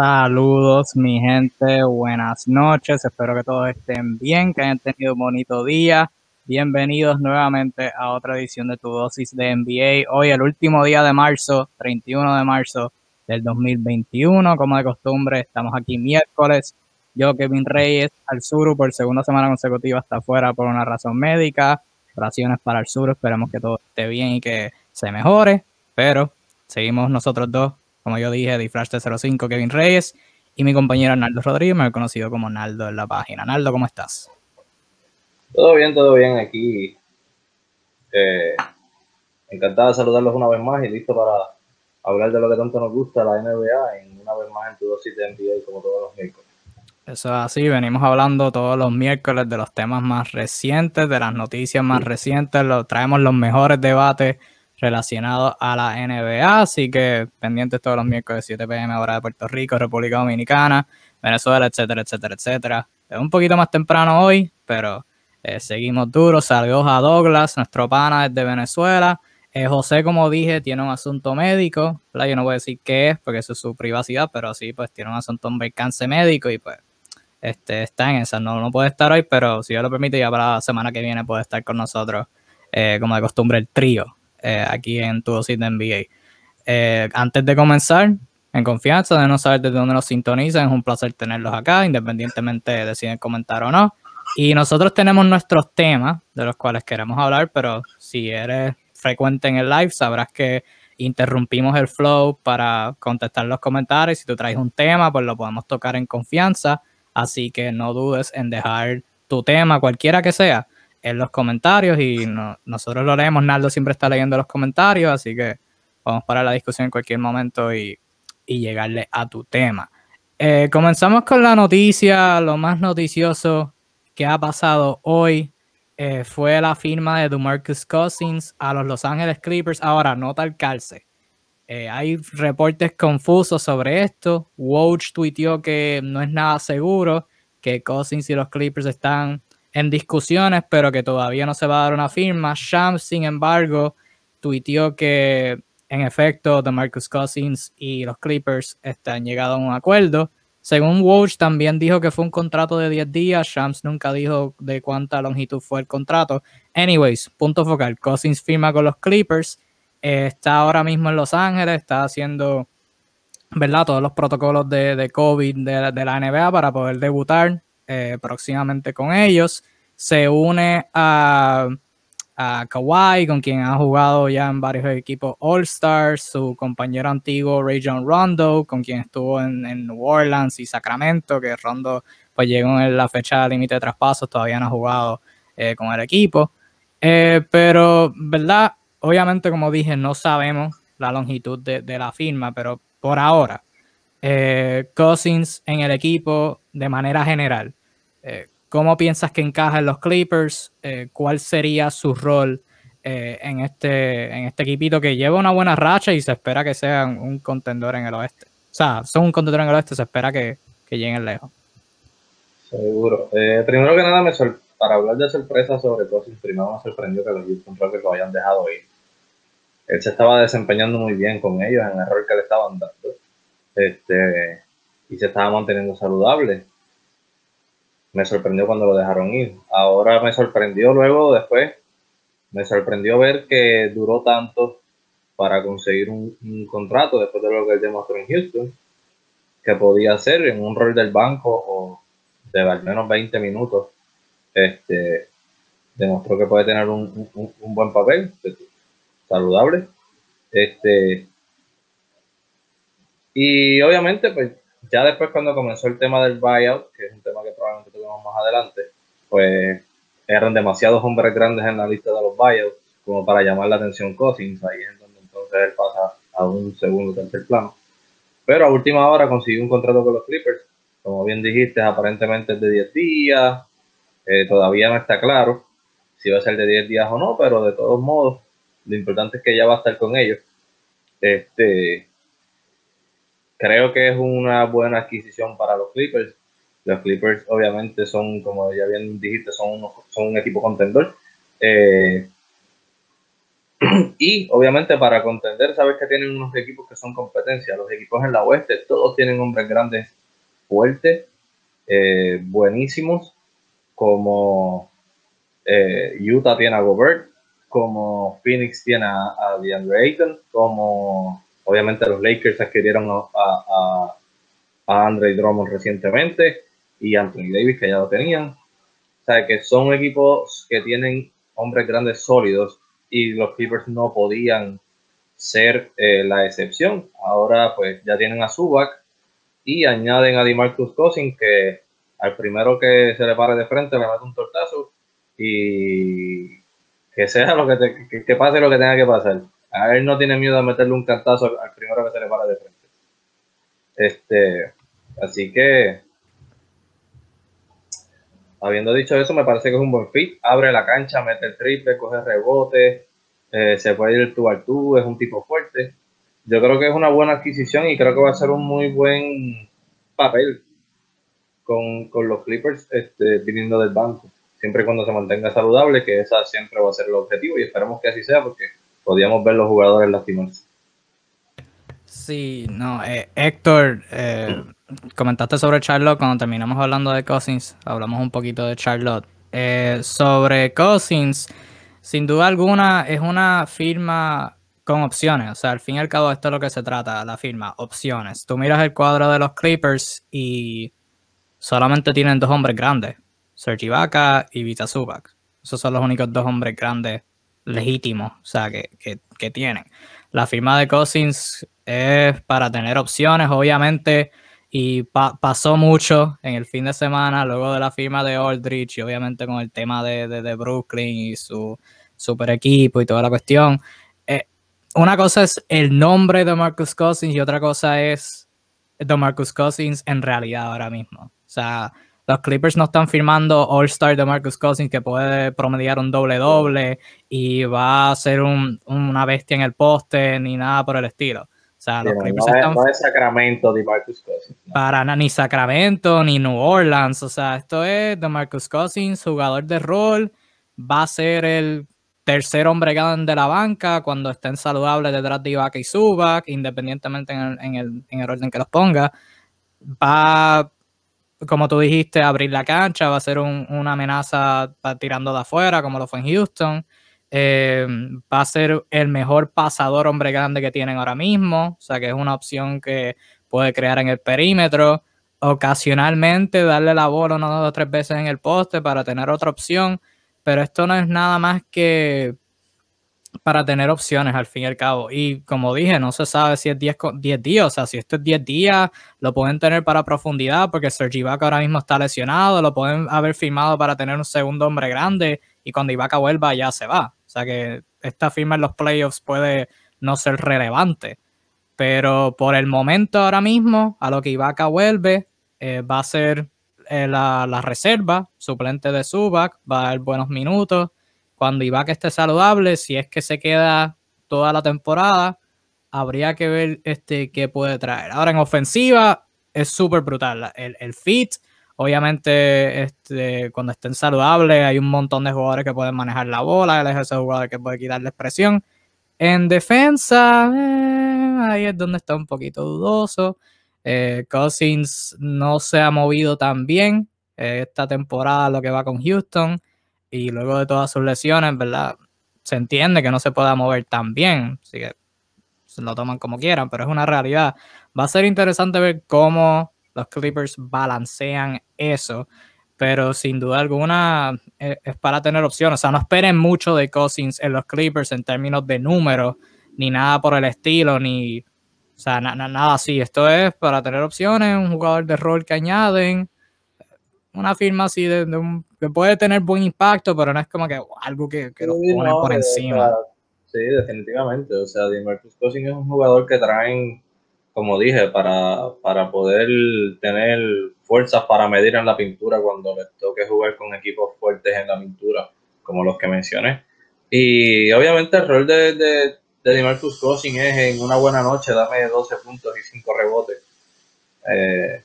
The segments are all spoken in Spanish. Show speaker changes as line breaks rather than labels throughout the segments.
Saludos, mi gente, buenas noches. Espero que todos estén bien, que hayan tenido un bonito día. Bienvenidos nuevamente a otra edición de tu dosis de NBA. Hoy, el último día de marzo, 31 de marzo del 2021. Como de costumbre, estamos aquí miércoles. Yo, Kevin Reyes, al sur por segunda semana consecutiva, está afuera por una razón médica. Oraciones para el sur. Esperemos que todo esté bien y que se mejore. Pero seguimos nosotros dos como yo dije, Diflash 05 Kevin Reyes y mi compañero Arnaldo Rodríguez, me he conocido como Naldo en la página. Naldo, ¿cómo estás?
Todo bien, todo bien aquí. Eh, encantado de saludarlos una vez más y listo para hablar de lo que tanto nos gusta, la NBA, en una vez más en tu dosis de NBA como todos los miércoles.
Eso es así, venimos hablando todos los miércoles de los temas más recientes, de las noticias más recientes, lo, traemos los mejores debates relacionado a la NBA, así que pendientes todos los miércoles 7 pm hora de Puerto Rico, República Dominicana, Venezuela, etcétera, etcétera, etcétera. Es un poquito más temprano hoy, pero eh, seguimos duros. Saludos a Douglas, nuestro pana desde Venezuela. Eh, José, como dije, tiene un asunto médico, yo no voy a decir qué es, porque eso es su privacidad, pero sí, pues tiene un asunto, un percance médico y pues este, está en esa. No, no puede estar hoy, pero si Dios lo permite, ya para la semana que viene puede estar con nosotros, eh, como de costumbre, el trío eh, aquí en tu dosis de NBA. Eh, antes de comenzar, en confianza, de no saber desde dónde nos sintonizan, es un placer tenerlos acá, independientemente de si comentar o no. Y nosotros tenemos nuestros temas de los cuales queremos hablar, pero si eres frecuente en el live, sabrás que interrumpimos el flow para contestar los comentarios. Si tú traes un tema, pues lo podemos tocar en confianza. Así que no dudes en dejar tu tema, cualquiera que sea, en los comentarios y nosotros lo leemos. Naldo siempre está leyendo los comentarios, así que vamos para la discusión en cualquier momento y, llegarle a tu tema. Eh, comenzamos con la noticia, lo más noticioso que ha pasado hoy eh, fue la firma de DeMarcus Cousins a los Los Ángeles Clippers. Ahora, nota el calce. Eh, hay reportes confusos sobre esto. Woj tuiteó que no es nada seguro, que Cousins y los Clippers están en discusiones, pero que todavía no se va a dar una firma. Shams, sin embargo, tuiteó que en efecto de Marcus Cousins y los Clippers están llegado a un acuerdo. Según Woj también dijo que fue un contrato de 10 días. Shams nunca dijo de cuánta longitud fue el contrato. Anyways, punto focal. Cousins firma con los Clippers. Eh, está ahora mismo en Los Ángeles. Está haciendo, ¿verdad? Todos los protocolos de, de COVID de, de la NBA para poder debutar eh, próximamente con ellos. Se une a, a Kawhi, con quien ha jugado ya en varios equipos All-Stars, su compañero antiguo Ray John Rondo, con quien estuvo en, New Orleans y Sacramento, que Rondo pues llegó en la fecha límite de traspasos, todavía no ha jugado eh, con el equipo. Eh, pero, ¿verdad? Obviamente, como dije, no sabemos la longitud de, de la firma, pero por ahora, Cousins en el equipo de manera general eh, ¿Cómo piensas que encaja en los Clippers? Eh, ¿Cuál sería su rol eh, en, este, en este equipito que lleva una buena racha y se espera que sean un contendor en el oeste? O sea, son un contendor en el oeste, se espera que, que lleguen lejos.
Seguro. primero que nada, me para hablar de sorpresa sobre Cousins, primero me sorprendió que los Houston lo hayan dejado ir. Él se estaba desempeñando muy bien con ellos en el error que le estaban dando. Este, y se estaba manteniendo saludable me sorprendió cuando lo dejaron ir. Ahora me sorprendió luego, después, me sorprendió ver que duró tanto para conseguir un, contrato después de lo que él demostró en Houston, que podía hacer en un rol del banco o de al menos 20 minutos. Este, demostró que puede tener un, buen papel, saludable. Este, y obviamente, pues ya después cuando comenzó el tema del buyout, que es un tema que tuvimos más adelante, pues eran demasiados hombres grandes en la lista de los buyouts como para llamar la atención Cousins, ahí es donde entonces él pasa a un segundo tercer plano. Pero a última hora consiguió un contrato con los Clippers, como bien dijiste, aparentemente es de 10 días, eh, todavía no está claro si va a ser de 10 días o no, pero de todos modos, lo importante es que ya va a estar con ellos. Este, creo que es una buena adquisición para los Clippers. Los Clippers obviamente son, como ya bien dijiste, son, un equipo contendor. Eh, y obviamente para contender, sabes que tienen unos equipos que son competencia. Los equipos en la oeste, todos tienen hombres grandes fuertes, eh, buenísimos, como eh, Utah tiene a Gobert, como Phoenix tiene a, a DeAndre Ayton, como obviamente los Lakers adquirieron a, a, a Andre Drummond recientemente y Anthony Davis que ya lo tenían. O sea que son equipos que tienen hombres grandes sólidos y los Clippers no podían ser eh, la excepción. Ahora pues ya tienen a Zubac y añaden a DeMarcus Cousins que al primero que se le pare de frente le mete un tortazo y que sea lo que, que, pase lo que tenga que pasar. A él no tiene miedo de meterle un cantazo al, primero que se le pare de frente. Este, así que habiendo dicho eso, me parece que es un buen fit. Abre la cancha, mete el triple, coge rebote, eh, se puede ir tú al tú, es un tipo fuerte. Yo creo que es una buena adquisición y creo que va a ser un muy buen papel con, los Clippers este, viniendo del banco siempre y cuando se mantenga saludable, que esa siempre va a ser el objetivo y esperamos que así sea porque podíamos ver los jugadores lastimarse.
Sí, no, eh, Héctor, eh, comentaste sobre Charlotte cuando terminamos hablando de Cousins, hablamos un poquito de Charlotte. Eh, sobre Cousins, sin duda alguna es una firma con opciones, o sea, al fin y al cabo esto es lo que se trata, la firma, opciones. Tú miras el cuadro de los Clippers y solamente tienen dos hombres grandes, Serge Ibaka y Vita Zubac. Esos son los únicos dos hombres grandes legítimos, o sea, que, tienen. La firma de Cousins es para tener opciones, obviamente, y pasó mucho en el fin de semana, luego de la firma de Aldrich, y obviamente con el tema de, Brooklyn y su super equipo y toda la cuestión. Eh, una cosa es el nombre de Marcus Cousins y otra cosa es de Marcus Cousins en realidad ahora mismo. O sea, los Clippers no están firmando All-Star de Marcus Cousins que puede promediar un doble-doble y va a ser una bestia en el poste ni nada por el estilo. O sea, los
Clippers no, están... no es Sacramento de Marcus Cousins.
Para ni Sacramento ni New Orleans. O sea, esto es de Marcus Cousins, jugador de rol. Va a ser el tercer hombre grande de la banca cuando estén saludables detrás de Ibaka y Zubac, independientemente en el, en el, en el orden que los ponga. Va como tú dijiste, abrir la cancha, va a ser una amenaza tirando de afuera, como lo fue en Houston. Eh, va a ser el mejor pasador hombre grande que tienen ahora mismo, o sea que es una opción que puede crear en el perímetro. Ocasionalmente darle la bola una dos o tres veces en el poste para tener otra opción, pero esto no es nada más que para tener opciones al fin y al cabo. Y como dije, no se sabe si es 10, 10 días, o sea, si esto es 10 días, lo pueden tener para profundidad porque Sergi Ibaka ahora mismo está lesionado, lo pueden haber firmado para tener un segundo hombre grande y cuando Ibaka vuelva ya se va. O sea que esta firma en los playoffs puede no ser relevante. Pero por el momento ahora mismo, a lo que Ibaka vuelve, eh, va a ser eh, la, la, reserva, suplente de Subac, va a dar buenos minutos cuando Ibaka esté saludable, si es que se queda toda la temporada, habría que ver este, qué puede traer. Ahora en ofensiva es súper brutal. El, el, fit, obviamente, este, cuando estén saludables, hay un montón de jugadores que pueden manejar la bola. Él es ese jugador que puede quitarle expresión. En defensa, eh, ahí es donde está un poquito dudoso. Eh, Cousins no se ha movido tan bien eh, esta temporada, lo que va con Houston y luego de todas sus lesiones, ¿verdad? Se entiende que no se pueda mover tan bien, así que se lo toman como quieran, pero es una realidad. Va a ser interesante ver cómo los Clippers balancean eso, pero sin duda alguna eh, es, para tener opciones. O sea, no esperen mucho de Cousins en los Clippers en términos de números, ni nada por el estilo, ni. O sea, nada así. Esto es para tener opciones, un jugador de rol que añaden, una firma así de, un, que puede tener buen impacto, pero no es como que algo que, que sí, pone por encima.
sí, definitivamente. O sea, DeMarcus Cousins es un jugador que traen, como dije, para, para poder tener fuerzas para medir en la pintura cuando les toque jugar con equipos fuertes en la pintura, como los que mencioné. Y obviamente el rol de, de, de DeMarcus Cousins es en una buena noche, dame 12 puntos y 5 rebotes. Eh,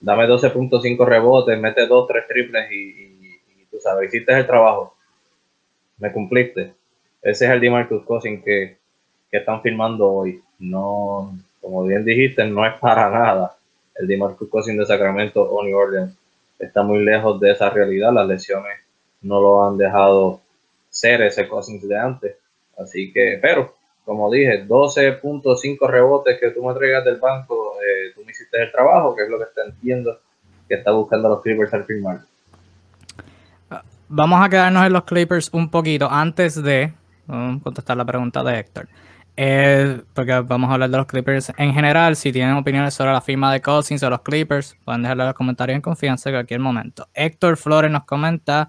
dame 12.5 rebotes, mete 2, 3 triples y, tú sabes, hiciste el trabajo. Me cumpliste. ese es el DeMarcus Cousins que, que están firmando hoy. No, como bien dijiste, no es para nada el DeMarcus Cousins de Sacramento o New. Está muy lejos de esa realidad. Las lesiones no lo han dejado ser ese Cousins de antes. Así que, pero, como dije, 12.5 rebotes que tú me traigas del banco, eh, tú me hiciste el trabajo, que es lo que está entiendo que está buscando los Clippers al firmar.
Vamos a quedarnos en los Clippers un poquito antes de contestar la pregunta de Héctor. Porque vamos a hablar de los Clippers en general. Si tienen opiniones sobre la firma de Cousins o los Clippers, pueden dejarlo en los comentarios en confianza en cualquier momento. Héctor Flores nos comenta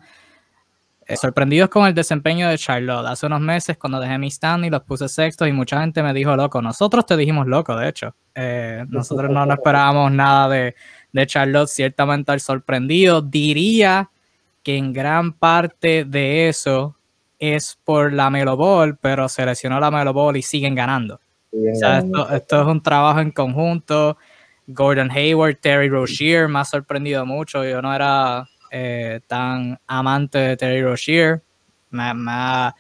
eh, sorprendidos con el desempeño de Charlotte. Hace unos meses, cuando dejé mi stand y los puse sextos, y mucha gente me dijo loco. Nosotros te dijimos loco, de hecho. Eh, nosotros no, esperábamos nada de, de, Charlotte. Ciertamente al sorprendido. Diría que en gran parte de eso es por la Melo Ball, pero se lesionó la Melo Ball y siguen ganando. esto, esto, es un trabajo en conjunto. Gordon Hayward, Terry Rozier me ha sorprendido mucho. Yo no era eh, tan amante de Terry Rozier. Me, ha,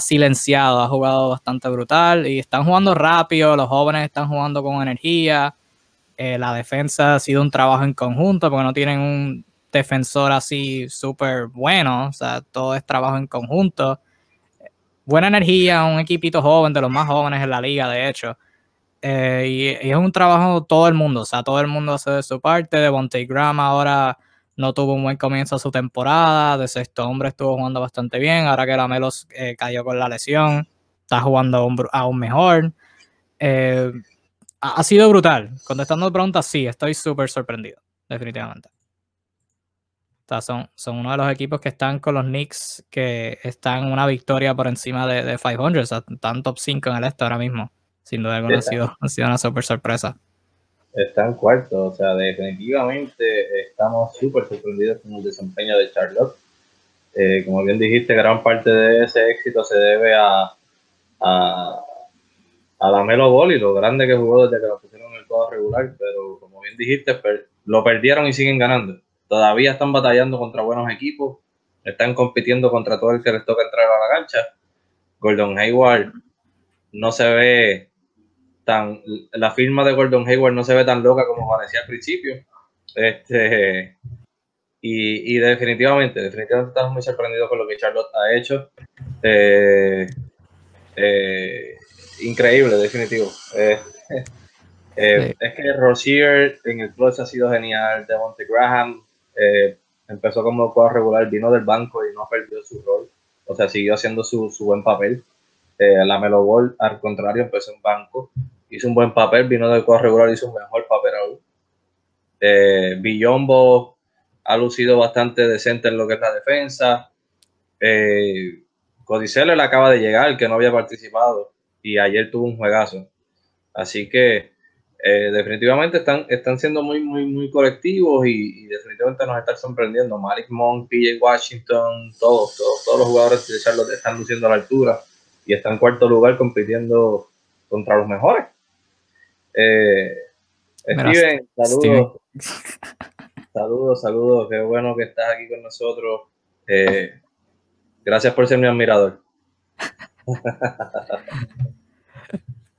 silenciado, ha jugado bastante brutal y están jugando rápido, los jóvenes están jugando con energía. Eh, la defensa ha sido un trabajo en conjunto porque no tienen un defensor así súper bueno, o sea, todo es trabajo en conjunto. Buena energía, un equipito joven, de los más jóvenes en la liga, de hecho. Eh, y, es un trabajo todo el mundo, o sea, todo el mundo hace de su parte. De Bonte Graham ahora no tuvo un buen comienzo a su temporada. De sexto hombre estuvo jugando bastante bien. Ahora que la Melos eh, cayó con la lesión, está jugando aún, mejor. Eh, ha, sido brutal. Contestando preguntas, sí, estoy súper sorprendido, definitivamente. Son, son uno de los equipos que están con los Knicks, que están una victoria por encima de, de 500. O sea, están top 5 en el este ahora mismo. Sin duda alguna ha sido, ha sido una súper sorpresa
está en cuarto. O sea, definitivamente estamos súper sorprendidos con el desempeño de Charlotte. Eh, como bien dijiste, gran parte de ese éxito se debe a, a, a la Melo Ball y lo grande que jugó desde que lo pusieron en el juego regular. Pero como bien dijiste, lo perdieron y siguen ganando. Todavía están batallando contra buenos equipos. Están compitiendo contra todo el que les toca entrar a la cancha. Gordon Hayward no se ve tan, la firma de Gordon Hayward no se ve tan loca como parecía al principio. Este, y, definitivamente, definitivamente estamos muy sorprendidos con lo que Charlotte ha hecho. Eh, eh, increíble, definitivo. Eh, es que Rozier en el plus ha sido genial. Devontae Graham empezó como jugador regular, vino del banco y no perdió su rol. O sea, siguió haciendo su, su buen papel. la Melo Ball, al contrario, empezó en banco hizo un buen papel, vino del cuadro regular, hizo un mejor papel aún. Eh, Villombo ha lucido bastante decente en lo que es la defensa. Eh, le acaba de llegar, que no había participado, y ayer tuvo un juegazo. Así que eh, definitivamente están, están siendo muy, muy, muy colectivos y, definitivamente nos están sorprendiendo. Malik Monk, PJ Washington, todos, todos, todos los jugadores de Charlotte están luciendo a la altura y están en cuarto lugar compitiendo contra los mejores. Eh, Steven, saludos. Saludos, saludos. Qué bueno que estás aquí con nosotros. Eh, gracias por ser mi admirador.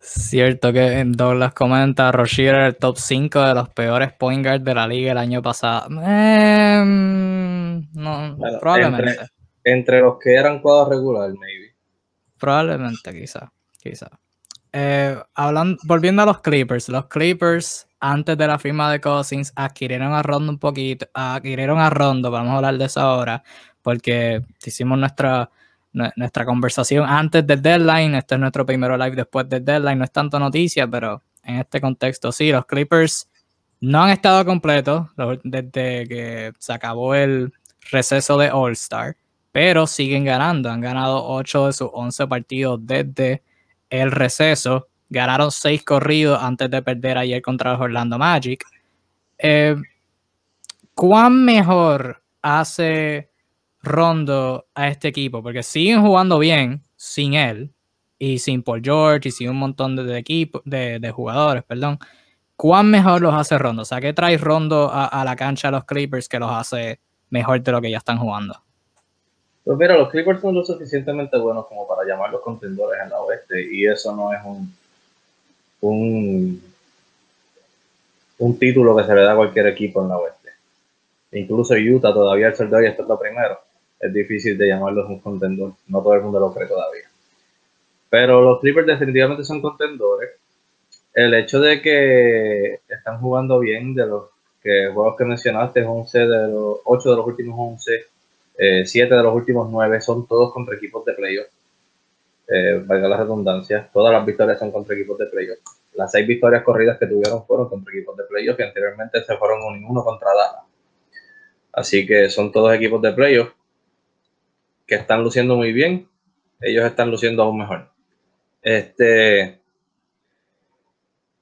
Cierto que en Douglas comenta Rozier el top 5 de los peores point guards de la liga el año pasado. Em, no, probablemente.
Entre, los que eran cuadros regular, maybe.
Probablemente, quizá, quizá. Eh, hablando, volviendo a los Clippers, los Clippers antes de la firma de Cousins adquirieron a Rondo un poquito, adquirieron a Rondo, vamos a hablar de eso ahora, porque hicimos nuestra, nuestra conversación antes del deadline, este es nuestro primero live después del deadline, no es tanto noticia, pero en este contexto sí, los Clippers no han estado completos desde que se acabó el receso de All Star, pero siguen ganando, han ganado 8 de sus 11 partidos desde el receso. Ganaron seis corridos antes de perder ayer contra los Orlando Magic. Eh, ¿Cuán mejor hace Rondo a este equipo? Porque siguen jugando bien sin él y sin Paul George y sin un montón de, equipo, de, jugadores, perdón. ¿Cuán mejor los hace Rondo? O sea, ¿qué trae Rondo a, la cancha a los Clippers que los hace mejor de lo que ya están jugando?
Pues mira, los Clippers son lo suficientemente buenos como para llamarlos contendores en la oeste y eso no es un, un, un título que se le da a cualquier equipo en la oeste. Incluso Utah todavía el soldado y está primero. Es difícil de llamarlos un contendor. No todo el mundo lo cree todavía. Pero los Clippers definitivamente son contendores. El hecho de que están jugando bien de los que juegos que mencionaste, 11 de los 8 de los últimos 11 eh, siete de los últimos nueve son todos contra equipos de playoff. Eh, valga la redundancia, todas las victorias son contra equipos de playoff. Las seis victorias corridas que tuvieron fueron contra equipos de playoff y anteriormente se fueron uno y uno contra Dallas. Así que son todos equipos de playoff que están luciendo muy bien. Ellos están luciendo aún mejor. Este,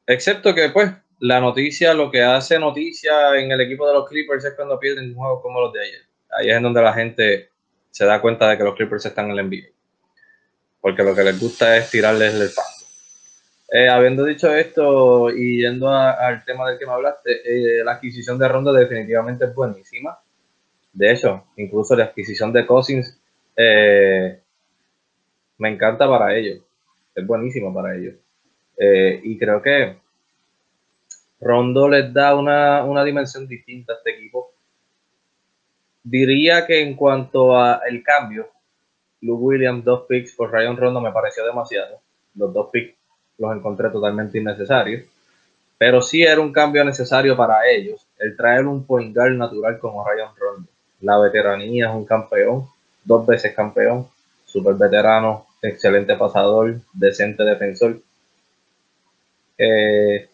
excepto que, pues, la noticia, lo que hace noticia en el equipo de los Clippers es cuando pierden juegos como los de ayer ahí es en donde la gente se da cuenta de que los Clippers están en el NBA. Porque lo que les gusta es tirarles el paso. Eh, habiendo dicho esto y yendo al tema del que me hablaste, eh, la adquisición de Ronda definitivamente es buenísima. De hecho, incluso la adquisición de Cousins eh, me encanta para ellos. Es buenísimo para ellos. y creo que Rondo les da una, una dimensión distinta a este equipo Diría que en cuanto a el cambio, Luke Williams, dos picks por Ryan Rondo me pareció demasiado. Los dos picks los encontré totalmente innecesarios. Pero sí era un cambio necesario para ellos, el traer un point guard natural como Ryan Rondo. La veteranía es un campeón, dos veces campeón, super veterano, excelente pasador, decente defensor. Eh,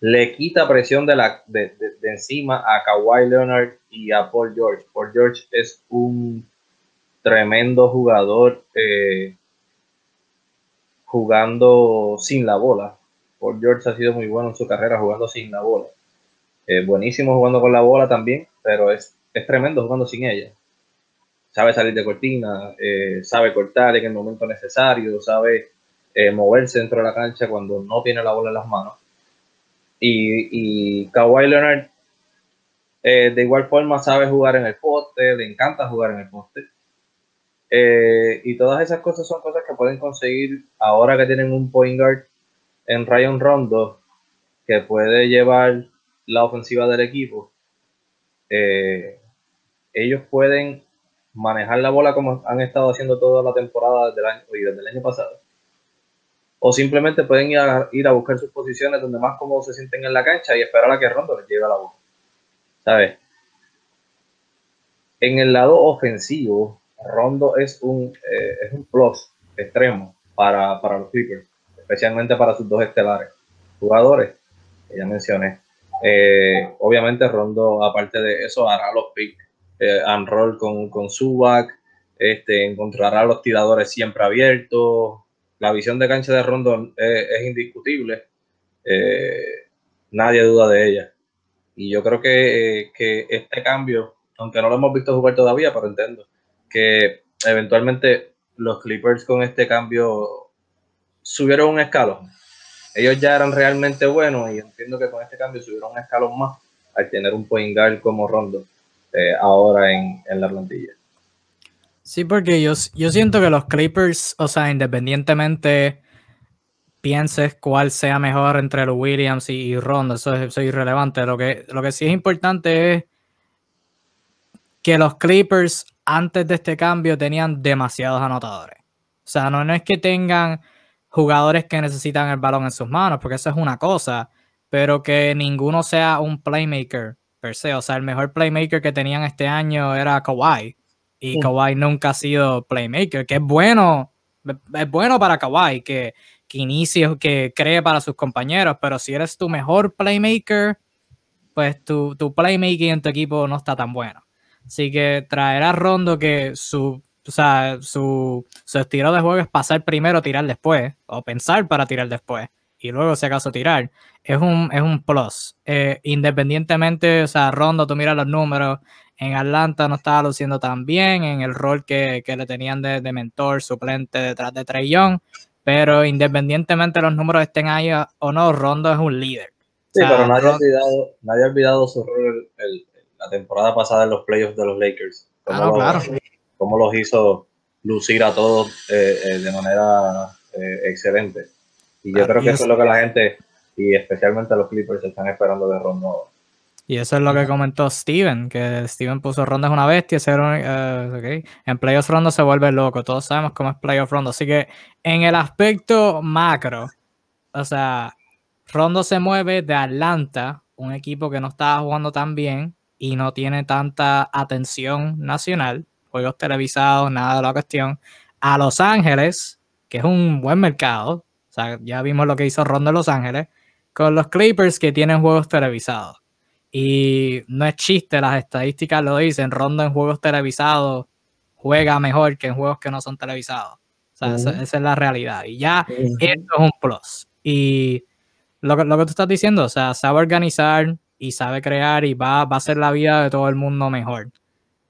le quita presión de, la, de, encima a Kawhi Leonard y a Paul George. Paul George es un tremendo jugador eh, jugando sin la bola. Paul George ha sido muy bueno en su carrera jugando sin la bola. Eh, buenísimo jugando con la bola también, pero es, es tremendo jugando sin ella. Sabe salir de cortina, eh, sabe cortar en el momento necesario, sabe moverse dentro de la cancha cuando no tiene la bola en las manos y, y Kawhi Leonard eh, de igual forma sabe jugar en el poste, le encanta jugar en el poste. Eh, y todas esas cosas son cosas que pueden conseguir ahora que tienen un point guard en Ryan Rondo que puede llevar la ofensiva del equipo. Eh, ellos pueden manejar la bola como han estado haciendo toda la temporada del año, y desde el año pasado o simplemente pueden ir a, ir a buscar sus posiciones donde más cómodos se sienten en la cancha y esperar a que Rondo les llegue a la bola. ¿Sabes? En el lado ofensivo, Rondo es un, eh, es un plus extremo para, los Clippers, especialmente para sus dos estelares jugadores que ya mencioné. Eh, obviamente Rondo, aparte de eso, hará los picks eh, roll con, con Zubac, este, encontrará los tiradores siempre abiertos, la visión de cancha de Rondon es, indiscutible. Eh, nadie duda de ella. Y yo creo que, este cambio, aunque no lo hemos visto jugar todavía, pero entiendo que eventualmente los Clippers con este cambio subieron un escalón. Ellos ya eran realmente buenos y entiendo que con este cambio subieron un escalón más al tener un point guard como Rondo eh, ahora en la plantilla.
Sí, porque yo, yo siento que los Clippers, o sea, independientemente pienses cuál sea mejor entre los Williams y, Rondo, eso es, irrelevante. Lo que, lo que sí es importante es que los Clippers antes de este cambio tenían demasiados anotadores. O sea, no, no es que tengan jugadores que necesitan el balón en sus manos, porque eso es una cosa, pero que ninguno sea un playmaker per se. O sea, el mejor playmaker que tenían este año era Kawhi. Y Kawhi nunca ha sido playmaker, que es bueno, es bueno para Kawhi, que, que inicie, que cree para sus compañeros, pero si eres tu mejor playmaker, pues tu, tu playmaking en tu equipo no está tan bueno. Así que traerá Rondo que su, o sea, su, su estilo de juego es pasar primero, tirar después, o pensar para tirar después, y luego si acaso tirar, es un, es un plus. Eh, independientemente, o sea, Rondo, tú miras los números, en Atlanta no estaba luciendo tan bien en el rol que, le tenían de, mentor suplente detrás de Trey Young, pero independientemente de los números estén ahí o no, Rondo es un líder.
Sí, pero nadie, ha olvidado, nadie ha olvidado su rol la temporada pasada en los playoffs de los Lakers.
Ah, claro.
cómo los hizo lucir a todos eh, de manera excelente. Y yo creo que eso es lo que la gente, y especialmente los Clippers, están esperando de Rondo
y eso es lo que comentó Steven, que Steven puso Rondo es una bestia, uh, en Playoff Rondo se vuelve loco, todos sabemos cómo es Playoff Rondo, así que en el aspecto macro, o sea, Rondo se mueve de Atlanta, un equipo que no estaba jugando tan bien y no tiene tanta atención nacional, juegos televisados, nada de la cuestión, a Los Ángeles, que es un buen mercado, sea, ya vimos lo que hizo Rondo en Los Ángeles, con los Clippers que tienen juegos televisados. Y no es chiste, las estadísticas lo dicen, Rondo en juegos televisados juega mejor que en juegos que no son televisados. O sea, esa, es la realidad. Y ya esto es un plus. Y lo, lo, que tú estás diciendo, o sea, sabe organizar y sabe crear y va, va a hacer la vida de todo el mundo mejor.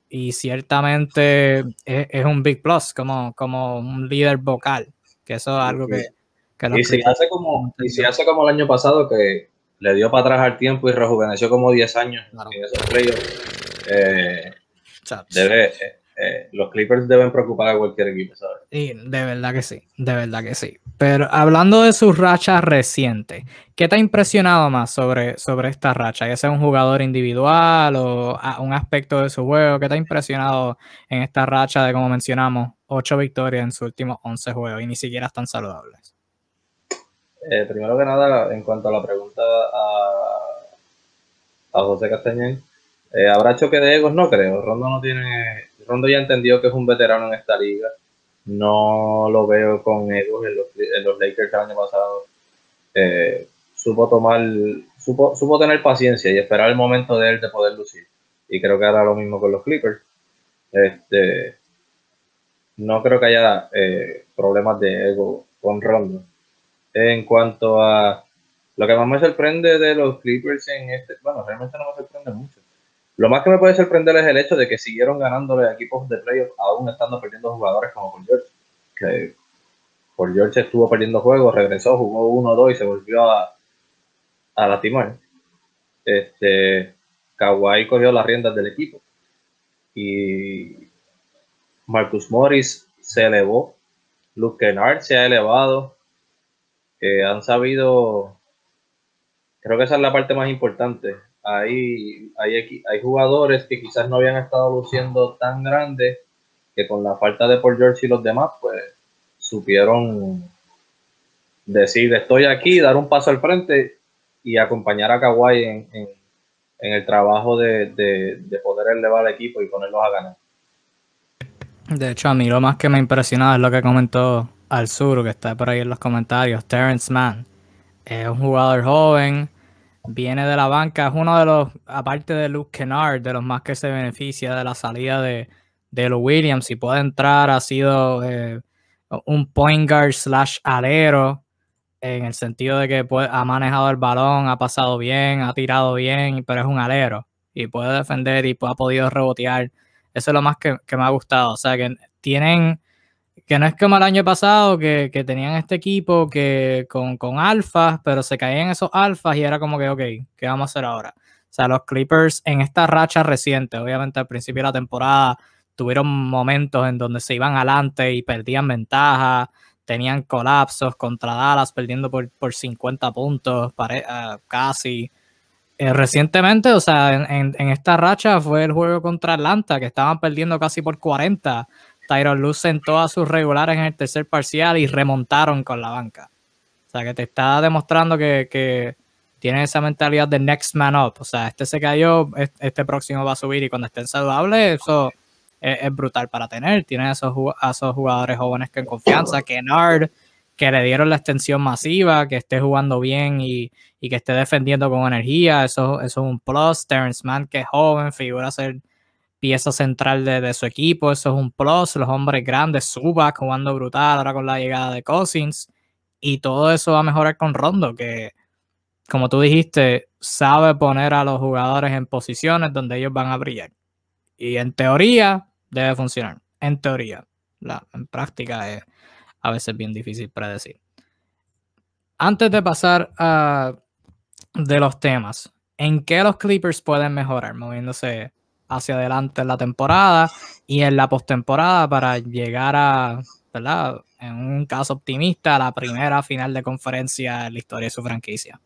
Y ciertamente es, un big plus como, como un líder vocal, que eso es algo que...
y, si hace como, y si hace como el año pasado que le dio para atrás al tiempo y rejuveneció como 10 años en esos playoffs. Eh, debe, eh, eh, los Clippers deben preocupar a cualquier equipo, ¿sabes?
Sí, de verdad que sí, de verdad que sí. Pero hablando de sus rachas recientes, ¿qué te ha impresionado más sobre, sobre esta racha? ¿Ya sea un jugador individual o un aspecto de su juego? ¿Qué te ha impresionado en esta racha de, como mencionamos, 8 victorias en sus últimos 11 juegos y ni siquiera están saludables?
Eh, primero que nada, en cuanto a la pregunta a, a José Castañén, eh, ¿habrá choque de egos? No creo. Rondo no tiene. Rondo ya entendió que es un veterano en esta liga. No lo veo con egos en los, en los Lakers el año pasado. Eh, supo tomar, supo, supo tener paciencia y esperar el momento de él de poder lucir. Y creo que hará lo mismo con los Clippers. Este, no creo que haya problemas de ego con Rondo en cuanto a lo que más me sorprende de los Clippers en este, bueno, realmente no me sorprende mucho. Lo más que me puede sorprender es el hecho de que siguieron ganándole a equipos de playoffs aún estando perdiendo jugadores como Paul George. Que George estuvo perdiendo juegos, regresó, jugó 1-2 y se volvió a, a lastimar. Este, Kawhi cogió las riendas del equipo. Y Marcus Morris se elevó. Luke Kennard se ha elevado han sabido, creo que esa es la parte más importante. Hay, hay, hay jugadores que quizás no habían estado luciendo tan grandes que con la falta de Paul George y los demás, pues supieron decir estoy aquí, dar un paso al frente y acompañar a Kawhi en, en, el trabajo de, de, poder elevar al equipo y ponerlos a ganar.
De hecho, a mí lo más que me impresionado es lo que comentó al sur, que está por ahí en los comentarios, Terrence Mann. Es un jugador joven, viene de la banca, es uno de los, aparte de Luke Kennard, de los más que se beneficia de la salida de, de los Williams. Y puede entrar, ha sido eh, un point guard slash alero, en el sentido de que ha manejado el balón, ha pasado bien, ha tirado bien, pero es un alero. Y puede defender y ha podido rebotear. Eso es lo más que, que me ha gustado. O sea, que tienen que no es como el año pasado que, tenían este equipo que con, con alfas, pero se caían esos alfas y era como que, ok, ¿qué vamos a hacer ahora? O sea, los Clippers en esta racha reciente, obviamente al principio de la temporada, tuvieron momentos en donde se iban adelante y perdían ventaja, tenían colapsos contra Dallas, perdiendo por, por 50 puntos, eh, casi. Eh, recientemente, o sea, en, en, esta racha fue el juego contra Atlanta, que estaban perdiendo casi por 40 Tyron Luz sentó a sus regulares en el tercer parcial y remontaron con la banca. O sea, que te está demostrando que, tiene esa mentalidad de next man up. O sea, este se cayó, este próximo va a subir y cuando estén saludables, eso es, brutal para tener. Tiene a esos, esos jugadores jóvenes que en confianza, que Nard, que le dieron la extensión masiva, que esté jugando bien y, que esté defendiendo con energía. Eso, eso es un plus. Terrence Mann, que es joven, figura ser pieza central de, su equipo, eso es un plus, los hombres grandes, suba jugando brutal, ahora con la llegada de Cousins, y todo eso va a mejorar con Rondo, que como tú dijiste, sabe poner a los jugadores en posiciones donde ellos van a brillar. Y en teoría debe funcionar, en teoría. La, en práctica es a veces bien difícil predecir. Antes de pasar a de los temas, ¿en qué los Clippers pueden mejorar moviéndose hacia adelante en la temporada y en la postemporada para llegar a, ¿verdad? En un caso optimista, a la primera final de conferencia en la historia de su franquicia.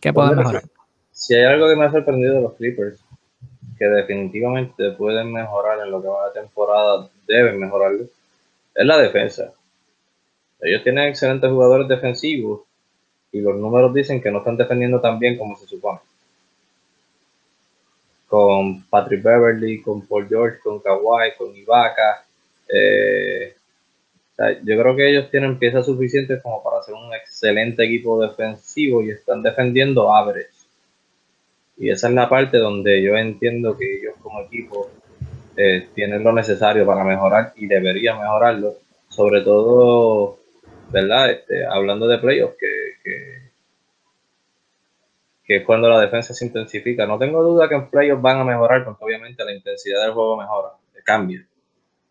¿Qué puede mejorar?
Si hay algo que me ha sorprendido de los Clippers, que definitivamente pueden mejorar en lo que va la temporada, deben mejorarlo, es la defensa. Ellos tienen excelentes jugadores defensivos y los números dicen que no están defendiendo tan bien como se supone. Con Patrick Beverly, con Paul George, con Kawhi, con Ibaka. Eh, yo creo que ellos tienen piezas suficientes como para hacer un excelente equipo defensivo y están defendiendo average. Y esa es la parte donde yo entiendo que ellos como equipo eh, tienen lo necesario para mejorar y deberían mejorarlo. Sobre todo ¿verdad? Este, hablando de playoffs, que, que, es cuando la defensa se intensifica. No tengo duda que en playoffs van a mejorar, porque obviamente la intensidad del juego mejora, cambia.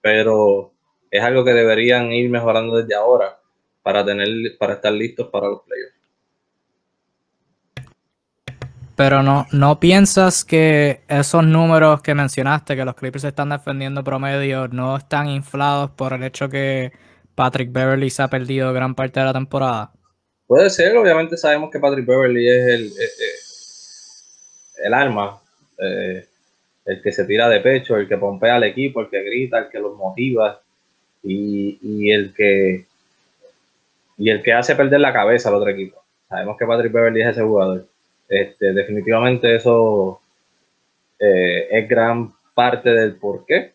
Pero es algo que deberían ir mejorando desde ahora para tener, para estar listos para los playoffs.
Pero no, no piensas que esos números que mencionaste, que los Clippers están defendiendo promedio, no están inflados por el hecho que Patrick Beverly se ha perdido gran parte de la temporada?
Puede ser, obviamente sabemos que Patrick Beverly es el, eh, eh, el, arma, eh, el que se tira de pecho, el que pompea al equipo, el que grita, el que los motiva y, el que y el que hace perder la cabeza al otro equipo. Sabemos que Patrick Beverly es ese jugador. Este, definitivamente eso es gran parte del porqué.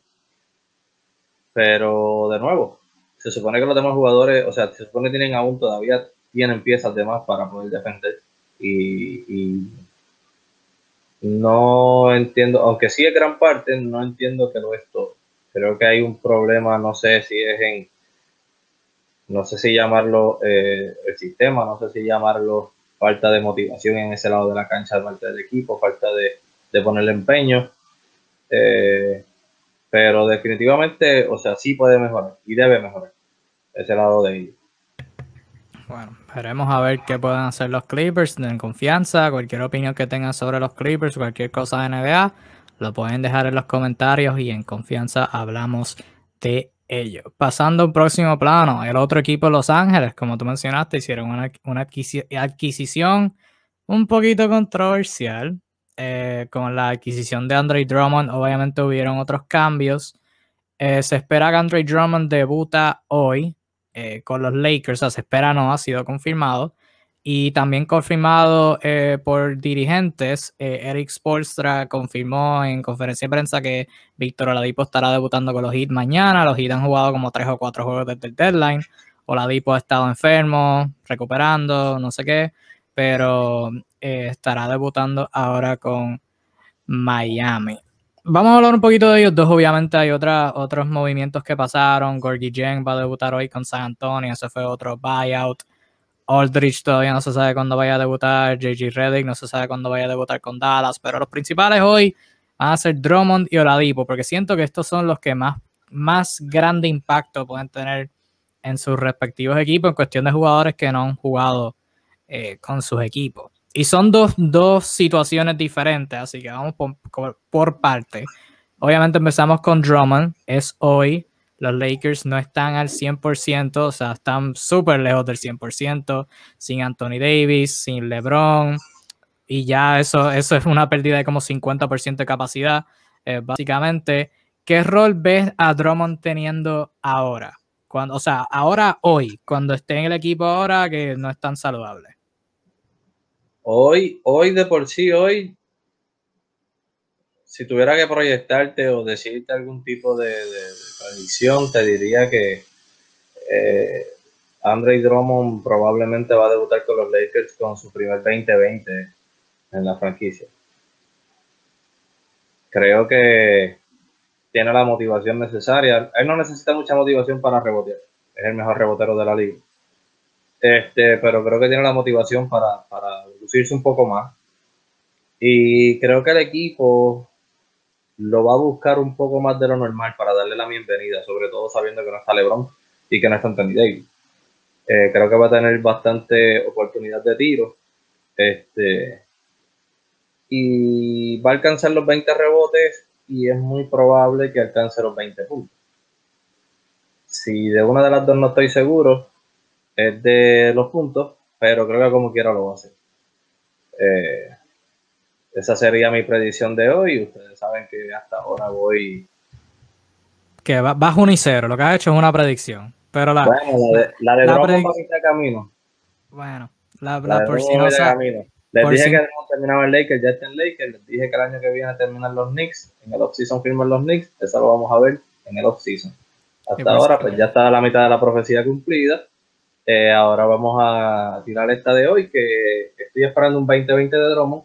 Pero de nuevo, se supone que los demás jugadores, o sea, se supone que tienen aún todavía tienen piezas de más para poder defender. Y, no entiendo, aunque sí es gran parte, no entiendo que lo es todo. Creo que hay un problema, no sé si es en, no sé si llamarlo eh, el sistema, no sé si llamarlo falta de motivación en ese lado de la cancha parte del equipo, falta de, de ponerle empeño. Eh, pero definitivamente, o sea, sí puede mejorar y debe mejorar ese lado de ellos.
Bueno, veremos a ver qué pueden hacer los Clippers. Den confianza. Cualquier opinión que tengan sobre los Clippers, cualquier cosa de NBA, lo pueden dejar en los comentarios y en confianza hablamos de ello. Pasando a un próximo plano, el otro equipo, Los Ángeles, como tú mencionaste, hicieron una, adquisición un poquito controversial. Eh, con la adquisición de Andre Drummond, obviamente hubieron otros cambios. Eh, se espera que Andre Drummond debuta hoy eh, con los Lakers, o se espera no, ha sido confirmado. Y también confirmado eh, por dirigentes, Eric Spolstra confirmó en conferencia de prensa que Víctor Oladipo estará debutando con los Heat mañana. Los Heat han jugado como tres o cuatro juegos desde el deadline. Oladipo ha estado enfermo, recuperando, no sé qué, pero estará debutando ahora con Miami. Vamos a hablar un poquito de ellos dos. Obviamente hay otra, otros movimientos que pasaron. Gorgie Jeng va a debutar hoy con San Antonio. Ese fue otro buyout. Aldrich todavía no se sabe cuándo vaya a debutar. JG Reddick no se sabe cuándo vaya a debutar con Dallas. Pero los principales hoy van a ser Drummond y Oladipo. Porque siento que estos son los que más, más grande impacto pueden tener en sus respectivos equipos en cuestión de jugadores que no han jugado eh, con sus equipos. Y son dos, situaciones diferentes, así que vamos por, por parte. Obviamente empezamos con Drummond, es hoy. Los Lakers no están al 100%, o sea, están súper lejos del 100%, sin Anthony Davis, sin LeBron, y ya eso, eso es una pérdida de como 50% de capacidad, eh, básicamente. ¿Qué rol ves a Drummond teniendo ahora? Cuando, o sea, ahora, hoy, cuando esté en el equipo ahora que no es tan saludable.
Hoy, hoy de por sí, hoy, si tuviera que proyectarte o decirte algún tipo de, predicción, te diría que eh, Andre Drummond probablemente va a debutar con los Lakers con su primer 2020 en la franquicia. Creo que tiene la motivación necesaria. Él no necesita mucha motivación para rebotear. Es el mejor rebotero de la liga. Este, pero creo que tiene la motivación para, para lucirse un poco más. Y creo que el equipo lo va a buscar un poco más de lo normal para darle la bienvenida, sobre todo sabiendo que no está LeBron y que no está Anthony Davis. Eh, creo que va a tener bastante oportunidad de tiro. Este, y va a alcanzar los 20 rebotes. y es muy probable que alcance los 20 puntos. Si de una de las dos no estoy seguro, es de los puntos, pero creo que como quiera lo va a hacer. Eh, esa sería mi predicción de hoy. Ustedes saben que hasta ahora voy.
Que vas 1 y 0. Lo que has hecho es una predicción. Pero la,
bueno, la de, la de la camino.
Bueno, la, la, por si no sabe,
Les dije que no terminaba el Lakers, ya está en Lakers. Les dije que el año que viene terminan los Knicks. En el offseason firman los Knicks. Eso lo vamos a ver en el offseason. Hasta ahora, pues ya está la mitad de la profecía cumplida. Eh, ahora vamos a tirar esta de hoy, que estoy esperando un 20-20 de Drummond.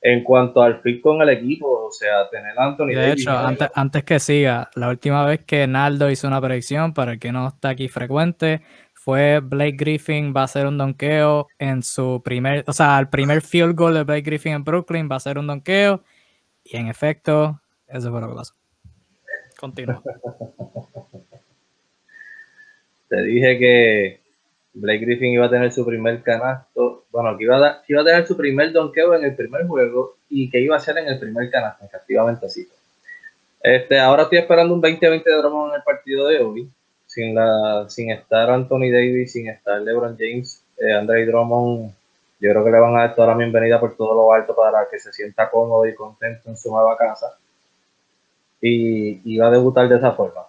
En cuanto al fit con el equipo, o sea, tener a Anthony
De hecho, antes, antes, que siga, la última vez que Naldo hizo una predicción, para el que no está aquí frecuente, fue Blake Griffin va a hacer un donqueo en su primer, o sea, el primer field goal de Blake Griffin en Brooklyn va a ser un donqueo. Y en efecto, eso fue lo que pasó. Continúa.
Te dije que Blake Griffin iba a tener su primer canasto, bueno, que iba a, tener su primer donkeo en el primer juego y que iba a ser en el primer canasto, efectivamente así. Este, ahora estoy esperando un 20-20 de Drummond en el partido de hoy, sin, la, sin estar Anthony Davis, sin estar LeBron James, eh, Andre Drummond, yo creo que le van a dar toda la bienvenida por todo lo alto para que se sienta cómodo y contento en su nueva casa. Y va a debutar de esa forma.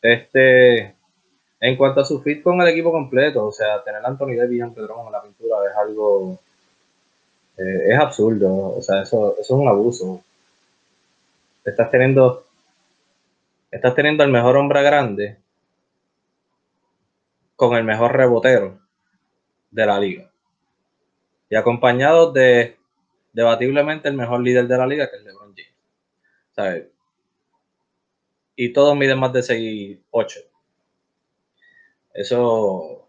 Este, en cuanto a su fit con el equipo completo, o sea, tener a Anthony Davis y Pedrón en la pintura es algo. Eh, es absurdo, o sea, eso, es un abuso. Estás teniendo. Estás teniendo al mejor hombre grande con el mejor rebotero de la liga. Y acompañado de debatiblemente el mejor líder de la liga, que es LeBron James. ¿Sabes? Y todos miden más de 6, 8. Eso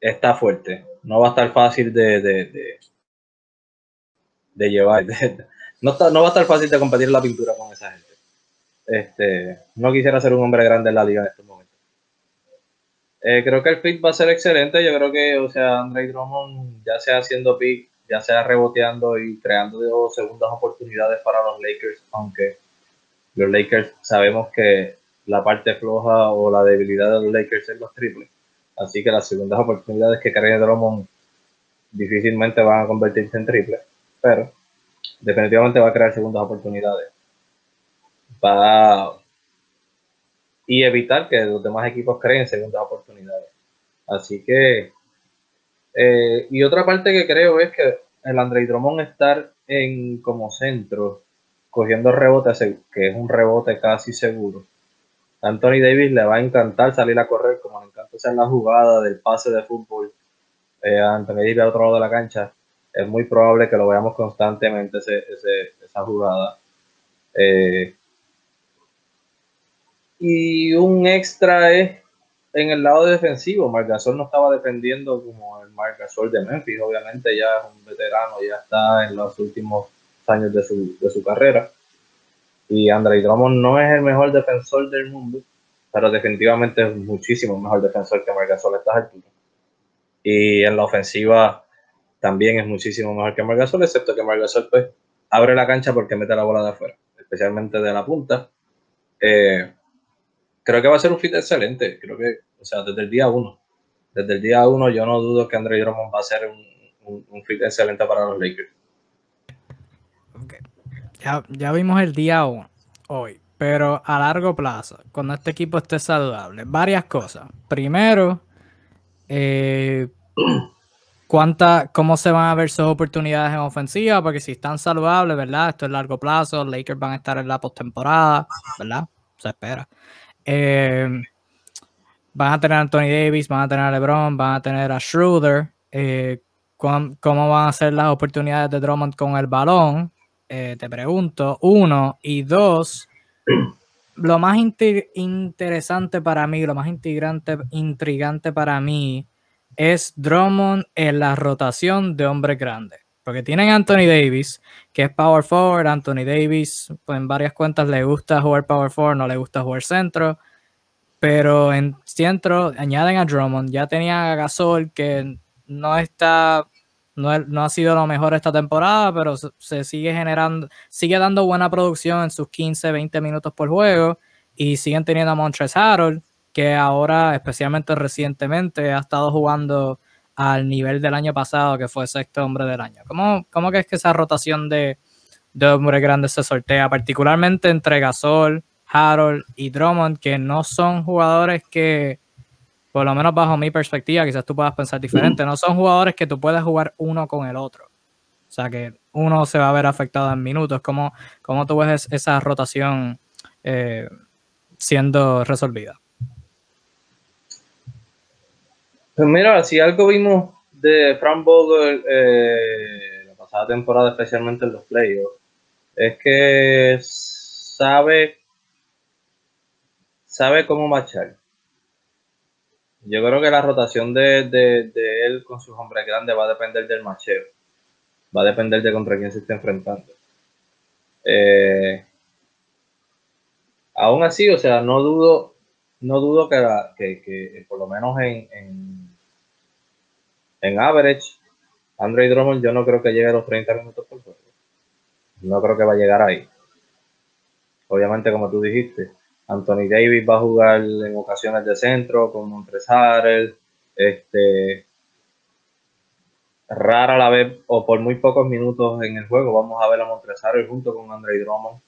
está fuerte. No va a estar fácil de, de, de, llevar. no, va a estar fácil de competir la pintura con esa gente. Este, no quisiera ser un hombre grande en la liga en estos momentos. Eh, creo que el pick va a ser excelente. Yo creo que, o sea, Andre Drummond, ya sea haciendo pick, ya sea reboteando y creando segundas oportunidades para los Lakers, aunque los Lakers sabemos que la parte floja o la debilidad de los Lakers en los triples. Así que las segundas oportunidades que cargue Drummond difícilmente van a convertirse en triples, pero definitivamente va a crear segundas oportunidades. Va y evitar que los demás equipos creen segundas oportunidades. Así que eh, y otra parte que creo es que el Andre Drummond estar en como centro cogiendo rebotes, que es un rebote casi seguro, Anthony Davis le va a encantar salir a correr, como le encanta hacer la jugada del pase de fútbol eh, Anthony Davis al otro lado de la cancha. Es muy probable que lo veamos constantemente esa jugada. Eh, y un extra es en el lado defensivo. Margasol no estaba defendiendo como el Margasol de Memphis. Obviamente ya es un veterano, ya está en los últimos años de su, de su carrera. Y Andre Drummond no es el mejor defensor del mundo, pero definitivamente es muchísimo mejor defensor que Margasol a estas alturas. Y en la ofensiva también es muchísimo mejor que Margasol, excepto que Margasol pues abre la cancha porque mete la bola de afuera, especialmente de la punta. Eh, creo que va a ser un fit excelente, creo que, o sea, desde el día uno. Desde el día uno yo no dudo que Andre Drummond va a ser un, un fit excelente para los Lakers.
Ya, vimos el día 1 hoy, pero a largo plazo, cuando este equipo esté saludable, varias cosas. Primero, eh, cuánta, cómo se van a ver sus oportunidades en ofensiva, porque si están saludables, ¿verdad? Esto es largo plazo, los Lakers van a estar en la postemporada, ¿verdad? Se espera. Eh, van a tener a Anthony Davis, van a tener a LeBron, van a tener a Schroeder. Eh, ¿Cómo van a ser las oportunidades de Drummond con el balón? Eh, te pregunto, uno, y dos, lo más interesante para mí, lo más intrigante, para mí es Drummond en la rotación de hombres grandes. Porque tienen Anthony Davis, que es power forward. Anthony Davis, pues en varias cuentas le gusta jugar power forward, no le gusta jugar centro. Pero en centro añaden a Drummond. Ya tenía a Gasol, que no está no, no, ha sido lo mejor esta temporada, pero se, sigue generando, sigue dando buena producción en sus 15, 20 minutos por juego y siguen teniendo a Montres Harold, que ahora, especialmente recientemente, ha estado jugando al nivel del año pasado, que fue sexto hombre del año. ¿Cómo, cómo que es que esa rotación de, de hombres grandes se sortea, particularmente entre Gasol, Harold y Drummond, que no son jugadores que por lo menos bajo mi perspectiva, quizás tú puedas pensar diferente, no son jugadores que tú puedes jugar uno con el otro. O sea que uno se va a ver afectado en minutos. ¿Cómo, cómo tú ves esa rotación eh, siendo resolvida?
Pues mira, si algo vimos de Frank Vogel eh, la pasada temporada, especialmente en los playoffs, es que sabe, sabe cómo marchar. Yo creo que la rotación de, él con sus hombres grandes va a depender del macheo. Va a depender de contra quién se esté enfrentando. Eh, aún así, o sea, no dudo, no dudo que, que, por lo menos en, en, en, average, Andre Drummond yo no creo que llegue a los 30 minutos por juego. No creo que va a llegar ahí. Obviamente, como tú dijiste, Anthony Davis va a jugar en ocasiones de centro con Montres Este, rara la vez o por muy pocos minutos en el juego vamos a ver a Montres junto con Andre Drummond.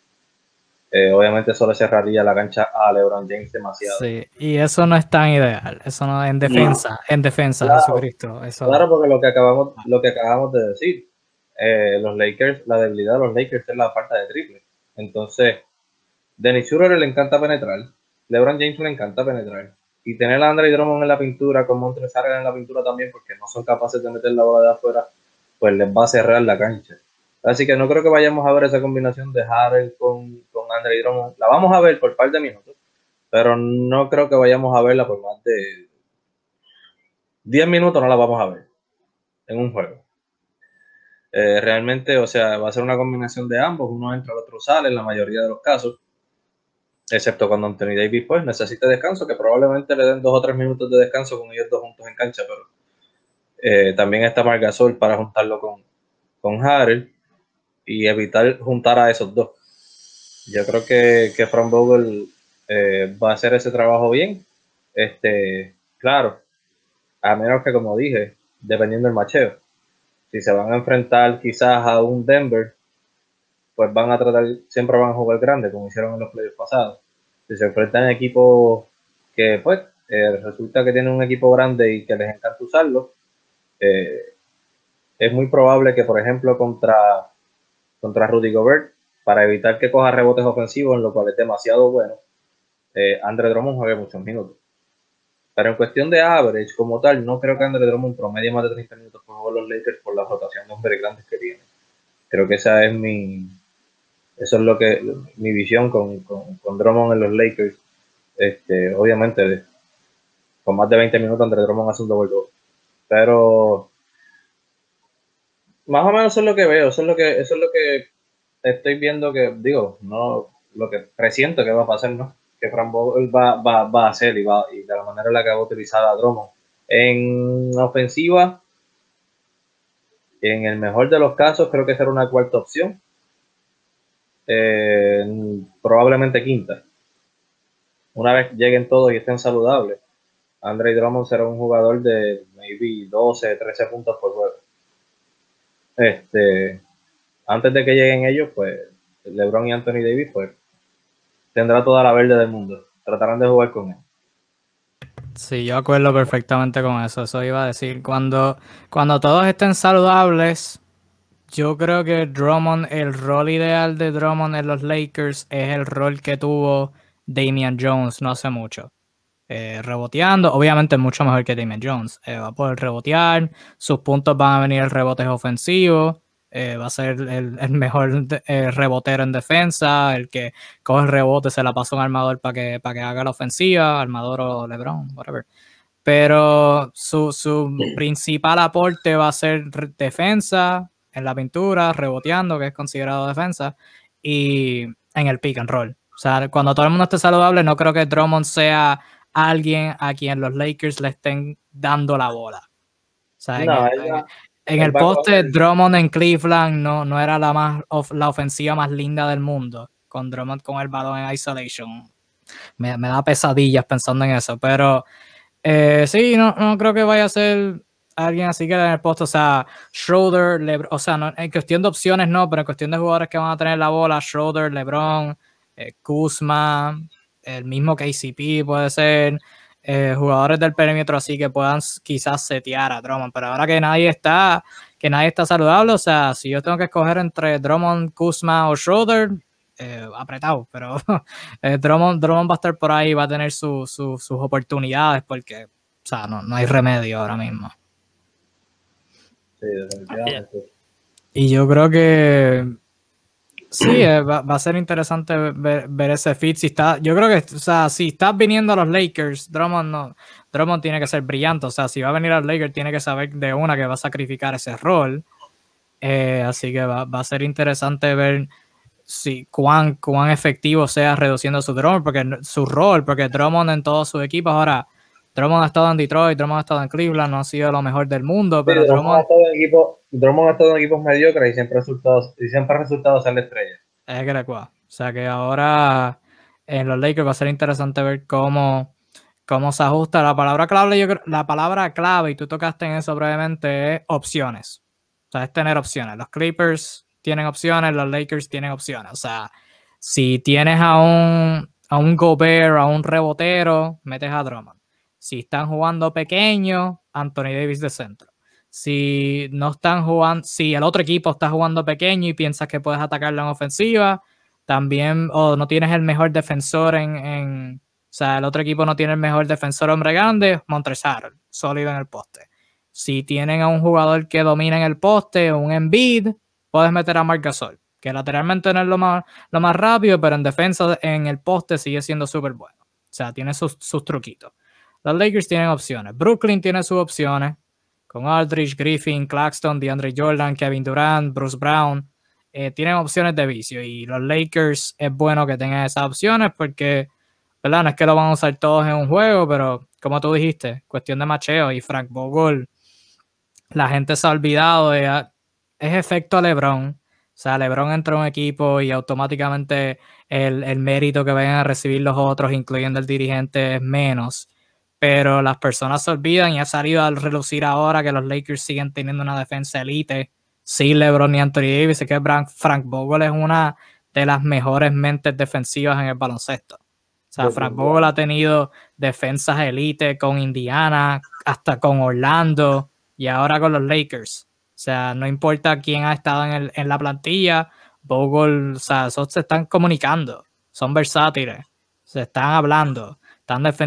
Eh, obviamente eso le cerraría la cancha a LeBron James demasiado.
Sí, y eso no es tan ideal. Eso no en defensa, en defensa, de Jesucristo. Eso...
Claro, porque lo que acabamos, lo que acabamos de decir, eh, los Lakers, la debilidad de los Lakers es la falta de triple. Entonces, Dennis Schroeder le encanta penetrar. LeBron James le encanta penetrar. Y tener a Andre Drummond en la pintura, con Montres en la pintura también, porque no son capaces de meter la bola de afuera, pues les va a cerrar la cancha. Así que no creo que vayamos a ver esa combinación de Harrell con, con Andre Drummond. La vamos a ver por par de minutos, pero no creo que vayamos a verla por más de 10 minutos, no la vamos a ver en un juego. Eh, realmente, o sea, va a ser una combinación de ambos, uno entra, el otro sale en la mayoría de los casos excepto cuando Anthony Davis pues necesite descanso, que probablemente le den dos o tres minutos de descanso con ellos dos juntos en cancha, pero eh, también está Margasol para juntarlo con, con y evitar juntar a esos dos. Yo creo que, que Frank Vogel eh, va a hacer ese trabajo bien. Este, claro, a menos que como dije, dependiendo del macheo. Si se van a enfrentar quizás a un Denver pues van a tratar, siempre van a jugar grande, como hicieron en los playoffs pasados. Si se enfrentan a equipos que, pues, eh, resulta que tienen un equipo grande y que les encanta usarlo, eh, es muy probable que, por ejemplo, contra, contra Rudy Gobert, para evitar que coja rebotes ofensivos, en lo cual es demasiado bueno, eh, Andre Drummond juegue muchos minutos. Pero en cuestión de average como tal, no creo que Andre Drummond promedio más de 30 minutos por juego los Lakers por la rotación de hombres grandes que tiene. Creo que esa es mi, eso es lo que mi visión con, con, Drummond en los Lakers. Este, obviamente, con más de 20 minutos André Drummond hace un doble Pero más o menos eso es lo que veo, eso es lo que, eso es lo que estoy viendo que, digo, no lo que presiento que va a pasar, ¿no? Que Fran va, va, va, a hacer y, va, y de la manera en la que va a utilizar a Drummond. En ofensiva, en el mejor de los casos, creo que será una cuarta opción probablemente quinta. Una vez lleguen todos y estén saludables, Andre Drummond será un jugador de maybe 12, 13 puntos por juego. Este, antes de que lleguen ellos, pues LeBron y Anthony Davis, pues tendrá toda la verde del mundo. Tratarán de jugar con él.
Sí, yo acuerdo perfectamente con eso. Eso iba a decir. Cuando, cuando todos estén saludables, yo creo que Drummond, el rol ideal de Drummond en los Lakers es el rol que tuvo Damian Jones no hace mucho. Eh, reboteando, obviamente mucho mejor que Damian Jones. Eh, va a poder rebotear, sus puntos van a venir el rebotes ofensivo, eh, va a ser el, mejor rebotero en defensa, el que coge el rebote, se la pasa a un armador para que, para que haga la ofensiva, armador o LeBron, whatever. Pero su, su principal aporte va a ser defensa, en la pintura, reboteando, que es considerado defensa, y en el pick and roll. O sea, cuando todo el mundo esté saludable, no creo que Drummond sea alguien a quien los Lakers le estén dando la bola. O sea, En el poste, Drummond en Cleveland no, no era la, más, la ofensiva más linda del mundo, con Drummond con el balón en isolation. Me, da pesadillas pensando en eso, pero eh, sí, no, no creo que vaya a ser alguien así que en el poste, o sea, Schroeder, o sea, en cuestión de opciones no, pero en cuestión de jugadores que van a tener la bola, Schroeder, LeBron, eh, Kuzma, el mismo KCP puede ser, eh, jugadores del perímetro así que puedan quizás setear a Drummond, pero ahora que nadie está, que nadie está saludable, o sea, si yo tengo que escoger entre Drummond, Kuzma o Schroeder, eh, apretado, pero Drummond, Drummond, va a estar por ahí, va a tener sus oportunidades porque, o sea, no, no hay remedio ahora mismo. Y yo creo que sí, eh, va, a ser interesante ver, ese fit. Si está, yo creo que, o sea, si estás viniendo a los Lakers, Drummond, no, Drummond tiene que ser brillante. O sea, si va a venir a los Lakers, tiene que saber de una que va a sacrificar ese rol. Eh, así que va, a ser interesante ver si cuán, cuán efectivo sea reduciendo su Drummond, porque su rol, porque Drummond en todos sus equipos ahora Drummond ha estado en Detroit, Drummond ha estado en Cleveland, no ha sido lo mejor del mundo, pero
Drummond, ha estado en equipo, Drummond ha estado en equipos mediocres y siempre, resultados, y siempre ha resultado ser la estrella.
Es que le O sea que ahora en los Lakers va a ser interesante ver cómo, cómo se ajusta. La palabra clave, yo la palabra clave, y tú tocaste en eso brevemente, es opciones. O sea, es tener opciones. Los Clippers tienen opciones, los Lakers tienen opciones. O sea, si tienes a un, a un Gobert, a un rebotero, metes a Drummond. Si están jugando pequeño, Anthony Davis de centro. Si no están jugando, si el otro equipo está jugando pequeño y piensas que puedes atacarlo en ofensiva, también, o no tienes el mejor defensor en, o sea, el otro equipo no tiene el mejor defensor hombre grande, Montresar, sólido en el poste. Si tienen a un jugador que domina en el poste, un Embiid, puedes meter a Marc Gasol, que lateralmente no es lo más, lo más rápido, pero en defensa en el poste sigue siendo súper bueno. O sea, tiene sus truquitos. Los Lakers tienen opciones. Brooklyn tiene sus opciones. Con Aldridge, Griffin, Claxton, DeAndre Jordan, Kevin Durant, Bruce Brown. Eh, tienen opciones de vicio. Y los Lakers es bueno que tengan esas opciones porque, ¿verdad? No es que lo van a usar todos en un juego, pero como tú dijiste, cuestión de macheo. Y Frank Vogel, la gente se ha olvidado de. Es efecto LeBron. O sea, LeBron entra a un equipo y automáticamente el, el mérito que vayan a recibir los otros, incluyendo el dirigente, es menos pero las personas se olvidan y ha salido a relucir ahora que los Lakers siguen teniendo una defensa elite sin LeBron y Anthony Davis. que Frank Vogel es una de las mejores mentes defensivas en el baloncesto. O sea, Frank Vogel ha tenido defensas elite con Indiana, hasta con Orlando y ahora con los Lakers. O sea, no importa quién ha estado en, en la plantilla, Vogel, o sea, esos se están comunicando, son versátiles, se están hablando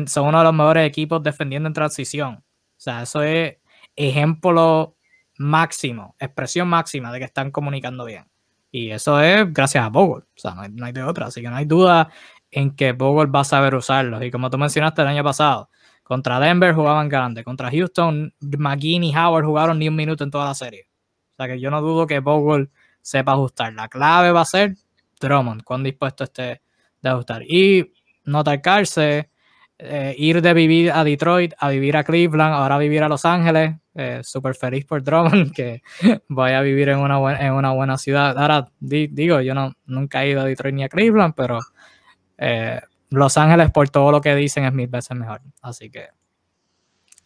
son uno de los mejores equipos defendiendo en transición. O sea, eso es ejemplo máximo, expresión máxima de que están comunicando bien. Y eso es gracias a Bogle. O sea, no hay, de otra. Así que no hay duda en que Bogle va a saber usarlos. Y como tú mencionaste el año pasado, contra Denver jugaban grande. Contra Houston, McGinn y Howard jugaron ni un minuto en toda la serie. O sea que yo no dudo que Bogle sepa ajustar. La clave va a ser Drummond, cuán dispuesto esté de ajustar. Y no atacarse eh, ir de vivir a Detroit a vivir a Cleveland, ahora vivir a Los Ángeles. Eh, Súper feliz por Drummond que vaya a vivir en una, buena, en una buena ciudad. Ahora digo, yo no, nunca he ido a Detroit ni a Cleveland, pero eh, Los Ángeles por todo lo que dicen es mil veces mejor. Así que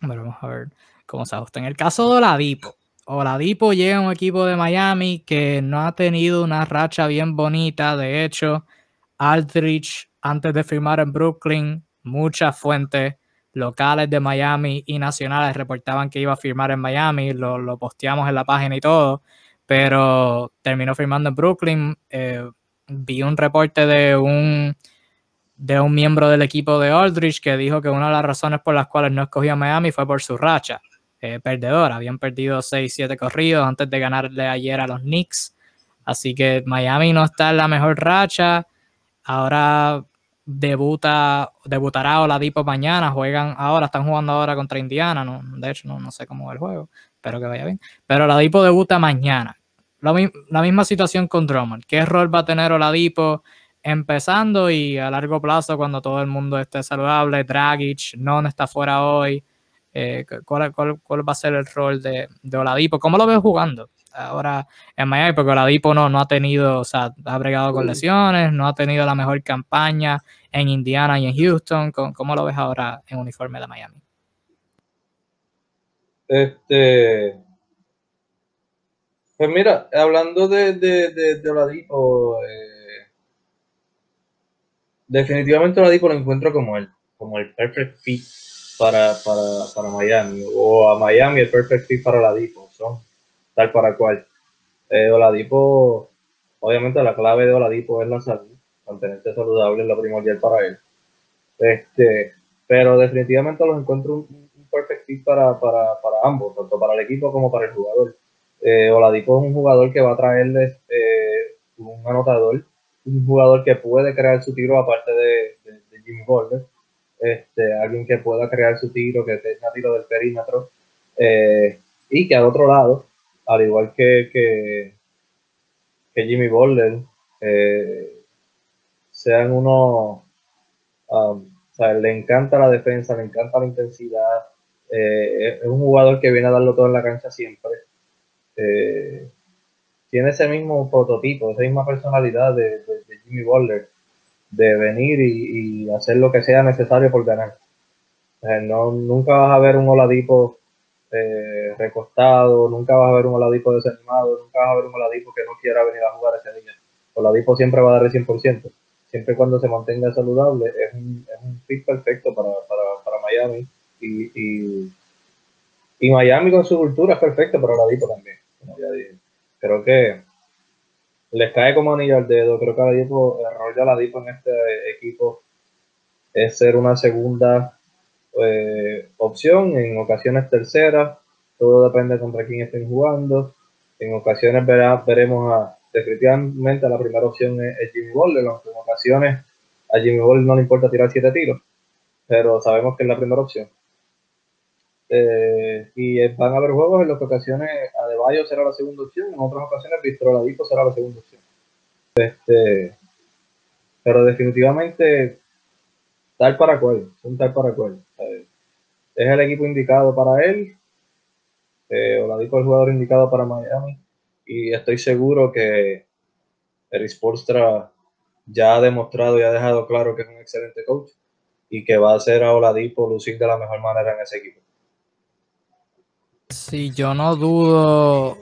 vamos a ver cómo se ajusta. En el caso de Oladipo, Oladipo llega a un equipo de Miami que no ha tenido una racha bien bonita. De hecho, Aldrich antes de firmar en Brooklyn muchas fuentes locales de Miami y nacionales reportaban que iba a firmar en Miami, lo, posteamos en la página y todo, pero terminó firmando en Brooklyn. Eh, vi un reporte de un, de un miembro del equipo de Aldrich que dijo que una de las razones por las cuales no escogió a Miami fue por su racha eh, perdedora. Habían perdido 6-7 corridos antes de ganarle ayer a los Knicks. Así que Miami no está en la mejor racha. Ahora debuta, debutará Oladipo mañana, juegan ahora, están jugando ahora contra Indiana, de hecho no, no sé cómo va el juego, espero que vaya bien, pero Oladipo debuta mañana. La, misma situación con Drummond, ¿qué rol va a tener Oladipo empezando y a largo plazo cuando todo el mundo esté saludable? Dragic, no está fuera hoy, Eh, ¿cuál, cuál, cuál, va a ser el rol de, de Oladipo? ¿Cómo lo ves jugando ahora en Miami? Porque Oladipo no, no ha tenido, o sea, ha bregado con lesiones, no ha tenido la mejor campaña en Indiana y en Houston. ¿Cómo, cómo lo ves ahora en uniforme de Miami?
Este, pues mira, hablando de, de, de, de Oladipo, eh, definitivamente Oladipo lo encuentro como el, como el perfect fit para, para, para Miami, o a Miami el perfect fit para Oladipo, son tal para cual. Eh, Oladipo, obviamente la clave de Oladipo es la salud, mantenerse saludable es lo primordial para él. Este, pero definitivamente los encuentro un, un perfect fit para, para, para ambos, tanto para el equipo como para el jugador. Eh, Oladipo es un jugador que va a traerles eh, un anotador, un jugador que puede crear su tiro aparte de, Jimmy Butler, este, alguien que pueda crear su tiro, que tenga tiro del perímetro, eh, y que al otro lado, al igual que, que, Jimmy Butler, eh, sean unos, um, o sea, le encanta la defensa, le encanta la intensidad, eh, es un jugador que viene a darlo todo en la cancha siempre eh, tiene ese mismo prototipo, esa misma personalidad de, Jimmy Butler, de venir y, y, hacer lo que sea necesario por ganar. no, nunca vas a ver un Oladipo eh, recostado, nunca vas a ver un Oladipo desanimado, nunca vas a ver un Oladipo que no quiera venir a jugar ese día. Oladipo siempre va a dar el 100%, siempre cuando se mantenga saludable, es un, es un fit perfecto para, para, para Miami y, y, y Miami con su cultura es perfecto para Oladipo también como ya dije. Creo que les cae como anillo al dedo. Creo que Oladipo, el rol de Oladipo en este equipo es ser una segunda eh, opción, en ocasiones tercera. Todo depende contra quién estén jugando. En ocasiones verá, veremos a, definitivamente la primera opción es, Jimmy Butler, aunque en ocasiones a Jimmy Butler no le importa tirar siete tiros, pero sabemos que es la primera opción. Eh, y van a haber juegos en las que ocasiones Adebayo será la segunda opción, en otras ocasiones Víctor Oladipo será la segunda opción. Este, pero definitivamente tal para cual, son tal para cual. Eh, es el equipo indicado para él. Eh, Oladipo es el jugador indicado para Miami. Y estoy seguro que Eric Sporstra ya ha demostrado y ha dejado claro que es un excelente coach y que va a hacer a Oladipo lucir de la mejor manera en ese equipo.
Sí, yo no dudo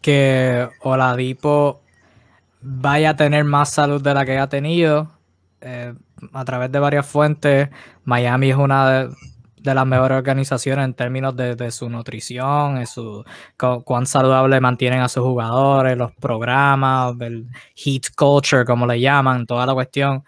que Oladipo vaya a tener más salud de la que ha tenido. Eh, a través de varias fuentes, Miami es una de, las mejores organizaciones en términos de, su nutrición, de su, cu cuán saludable mantienen a sus jugadores, los programas, el heat culture, como le llaman, toda la cuestión.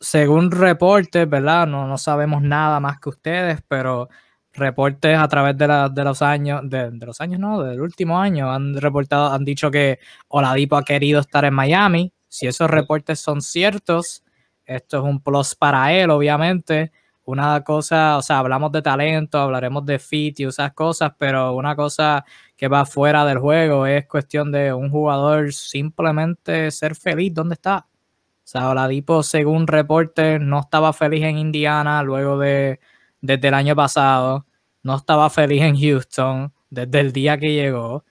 Según reportes, ¿verdad? No, no sabemos nada más que ustedes, pero reportes a través de, de los años, de, los años no, del último año, han reportado, han dicho que Oladipo ha querido estar en Miami. Si esos reportes son ciertos, esto es un plus para él, obviamente. Una cosa, o sea, hablamos de talento, hablaremos de fit y esas cosas, pero una cosa que va fuera del juego es cuestión de un jugador simplemente ser feliz donde está. O sea, Oladipo, según reportes, no estaba feliz en Indiana luego de, desde el año pasado. No estaba feliz en Houston desde el día que llegó.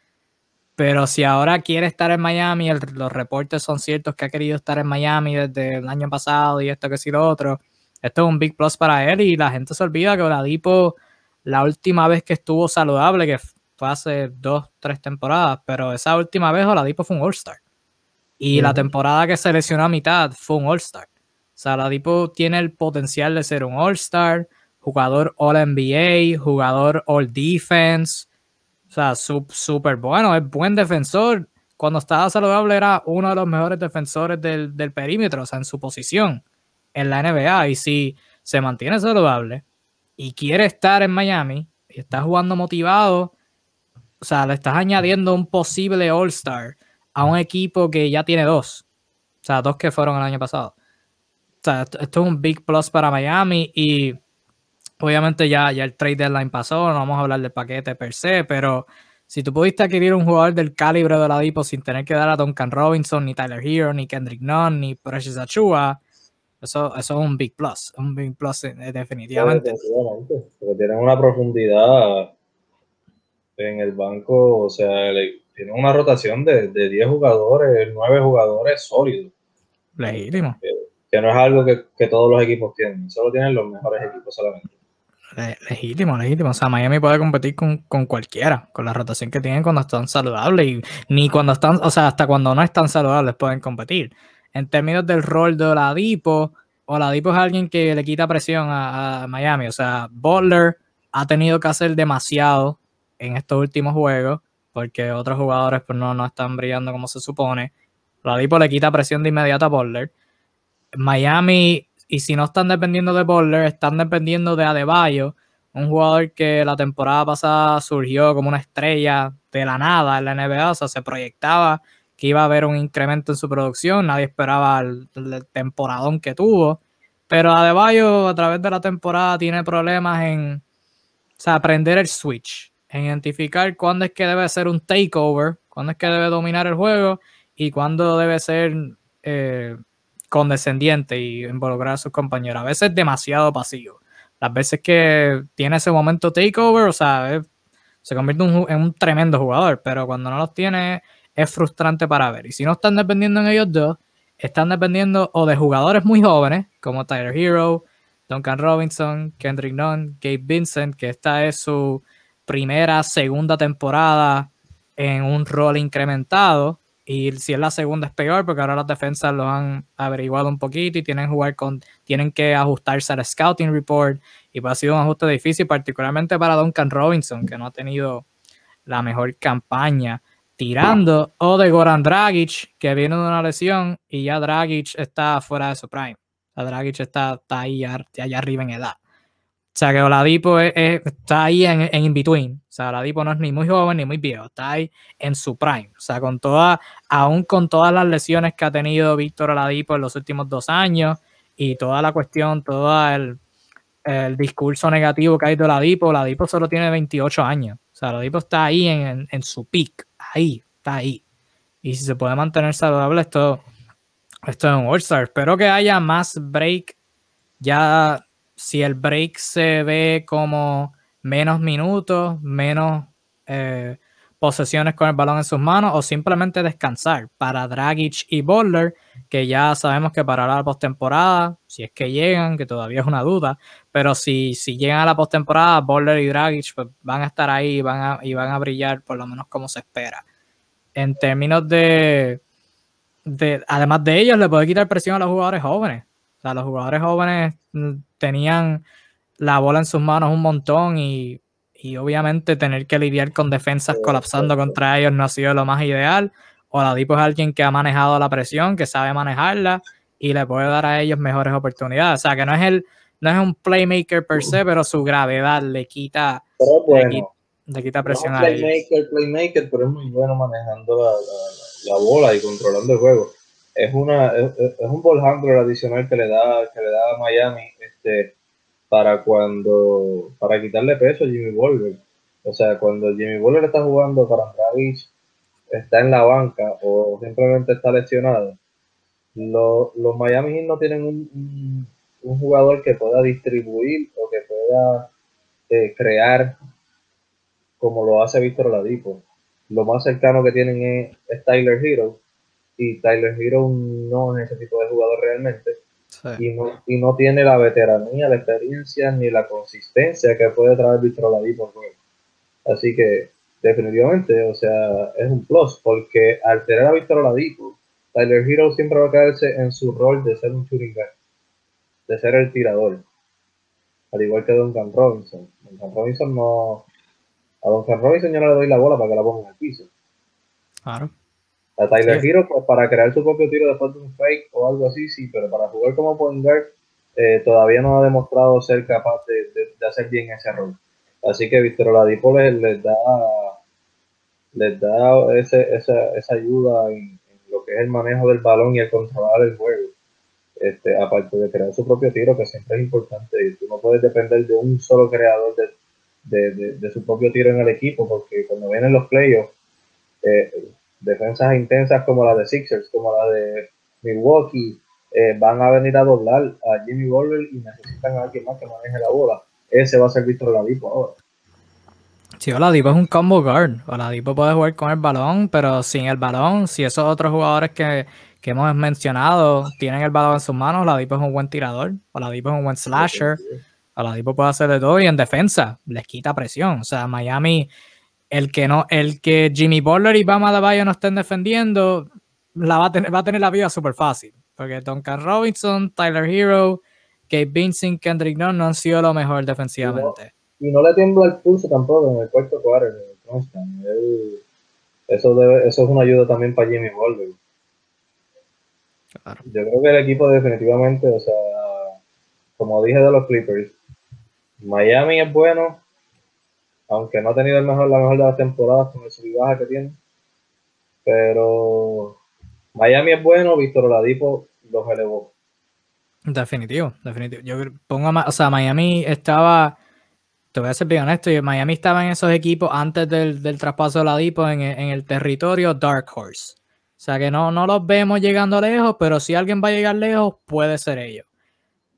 Pero si ahora quiere estar en Miami, el, los reportes son ciertos que ha querido estar en Miami desde el año pasado y esto que sí lo otro. Esto es un big plus para él y la gente se olvida que Oladipo, la última vez que estuvo saludable, que fue hace dos, tres temporadas, pero esa última vez Oladipo fue un All-Star. Y la temporada que se lesionó a mitad fue un All-Star. O sea, Oladipo tiene el potencial de ser un All-Star, jugador All NBA, jugador All Defense. O sea, súper bueno, es buen defensor. Cuando estaba saludable era uno de los mejores defensores del, del, perímetro, o sea, en su posición en la NBA. Y si se mantiene saludable y quiere estar en Miami y está jugando motivado, o sea, le estás añadiendo un posible All-Star a un equipo que ya tiene dos. O sea, dos que fueron el año pasado. O sea, esto es un big plus para Miami y obviamente ya, ya el trade deadline pasó, no vamos a hablar del paquete per se, pero si tú pudiste adquirir un jugador del calibre de Oladipo sin tener que dar a Duncan Robinson, ni Tyler Hero, ni Kendrick Nunn, ni Precious Achua, Eso, eso es un big plus, un big plus eh, definitivamente.
porque tienen una profundidad en el banco, o sea, tienen una rotación de, de 10 jugadores, 9 jugadores sólidos.
Legítimo.
Que, no es algo que, que, todos los equipos tienen, solo tienen los mejores equipos solamente.
Legítimo, legítimo. O sea, Miami puede competir con, con, cualquiera, con la rotación que tienen cuando están saludables y ni cuando están, o sea, hasta cuando no están saludables pueden competir. En términos del rol de Oladipo, Oladipo es alguien que le quita presión a, Miami. O sea, Butler ha tenido que hacer demasiado en estos últimos juegos porque otros jugadores pues, no, no están brillando como se supone. Ladipo le quita presión de inmediato a Butler. Miami, y si no están dependiendo de Butler, están dependiendo de Adebayo, un jugador que la temporada pasada surgió como una estrella de la nada en la NBA, o sea, se proyectaba que iba a haber un incremento en su producción, nadie esperaba el, temporadón que tuvo, pero Adebayo a través de la temporada tiene problemas en o aprender el switch, en identificar cuándo es que debe ser un takeover, cuándo es que debe dominar el juego y cuándo debe ser eh, condescendiente y involucrar a sus compañeros. A veces demasiado pasivo. Las veces que tiene ese momento takeover, o sea, se convierte en un tremendo jugador, pero cuando no los tiene es frustrante para ver. Y si no están dependiendo en ellos dos, están dependiendo o de jugadores muy jóvenes, como Tyler Hero, Duncan Robinson, Kendrick Nunn, Gabe Vincent, que esta es su primera, segunda temporada en un rol incrementado. Y si es la segunda es peor, porque ahora las defensas lo han averiguado un poquito y tienen, jugar con, tienen que ajustarse al scouting report. Y pues ha sido un ajuste difícil, particularmente para Duncan Robinson, que no ha tenido la mejor campaña tirando. O de Goran Dragic, que viene de una lesión y ya Dragic está fuera de su prime. O Dragic está, está ahí allá arriba en edad. O sea, que Oladipo está ahí en, en in-between. O sea, Oladipo no es ni muy joven ni muy viejo, está ahí en su prime. O sea, con toda, aún con todas las lesiones que ha tenido Víctor Oladipo en los últimos dos años y toda la cuestión, todo el, discurso negativo que hay de Oladipo, Oladipo solo tiene 28 años. O sea, Oladipo está ahí en, en, su peak, ahí, está ahí. Y si se puede mantener saludable, esto, esto es un All-Star. Espero que haya más break ya si el break se ve como menos minutos, menos eh, posesiones con el balón en sus manos o simplemente descansar para Dragic y Butler, que ya sabemos que para la postemporada, si es que llegan, que todavía es una duda, pero si, si llegan a la postemporada, Butler y Dragic pues, van a estar ahí y van a, y van a brillar por lo menos como se espera. En términos de, de, además de ellos, le puede quitar presión a los jugadores jóvenes. O sea, los jugadores jóvenes mm, tenían la bola en sus manos un montón y, obviamente tener que lidiar con defensas colapsando contra ellos no ha sido lo más ideal. Oladipo es alguien que ha manejado la presión, que sabe manejarla y le puede dar a ellos mejores oportunidades. O sea, que no es el no es un playmaker per se, pero su gravedad le quita, le, quita presión a ellos.
Playmaker, pero es muy bueno manejando la, bola y controlando el juego. Es, una, es, un ball handler adicional que le da, que le da a Miami este, para cuando para quitarle peso a Jimmy Butler. O sea, cuando Jimmy Butler está jugando para Travis, está en la banca o simplemente está lesionado, los, Miami Heat no tienen un, jugador que pueda distribuir o que pueda eh, crear como lo hace Víctor Ladipo. Lo más cercano que tienen es, es Tyler Hero y Tyler Hero no es ese tipo de jugador realmente y, no, y no tiene la veteranía, la experiencia ni la consistencia que puede traer Víctor Oladipo juego. Así que definitivamente, o sea, es un plus, porque al tener a Víctor Oladipo, Tyler Hero siempre va a caerse en su rol de ser un shooting de ser el tirador. Al igual que Duncan Robinson. Duncan Robinson no... A Duncan Robinson yo no le doy la bola para que la ponga en el piso.
Claro.
A Tyler Hero, pues, para crear su propio tiro después de un fake o algo así, sí, pero para jugar como point guard eh, todavía no ha demostrado ser capaz de, hacer bien ese rol. Así que Víctor Oladipo les, da les da ese, esa, esa ayuda en, lo que es el manejo del balón y el controlar el juego. Este, aparte de crear su propio tiro, que siempre es importante. Y tú no puedes depender de un solo creador de, de, su propio tiro en el equipo, porque cuando vienen los playoffs, eh, defensas intensas como la de Sixers, como la de Milwaukee, eh, van a venir a doblar a Jimmy Butler y necesitan a alguien más que maneje la bola. Ese va a ser Víctor Oladipo ahora.
Sí, Oladipo es un combo guard. Oladipo puede jugar con el balón, pero sin el balón, si esos otros jugadores que, que hemos mencionado tienen el balón en sus manos, Oladipo es un buen tirador, Oladipo es un buen slasher, Oladipo puede hacer de todo y en defensa les quita presión. O sea, Miami, el que no, el que Jimmy Butler y Bama Bayo no estén defendiendo, la va a tener, va a tener la vida súper fácil. Porque Duncan Robinson, Tyler Hero, Gabe Vincent, Kendrick Nunn no han sido lo mejor defensivamente.
Y no, le tiembla el pulso tampoco en el cuarto cuadro. Eso, debe, eso es una ayuda también para Jimmy Butler. Yo creo que el equipo definitivamente, o sea, como dije de los Clippers, Miami es bueno, aunque no ha tenido el mejor, la mejor de las temporadas con el sub baja que tiene. Pero Miami es bueno, Víctor Oladipo los elevó.
Definitivo, definitivo. Yo pongo o sea, Miami estaba, te voy a ser bien honesto, Miami estaba en esos equipos antes del, traspaso de Oladipo en, en el territorio Dark Horse. O sea que no, no los vemos llegando lejos, pero si alguien va a llegar lejos, puede ser ellos.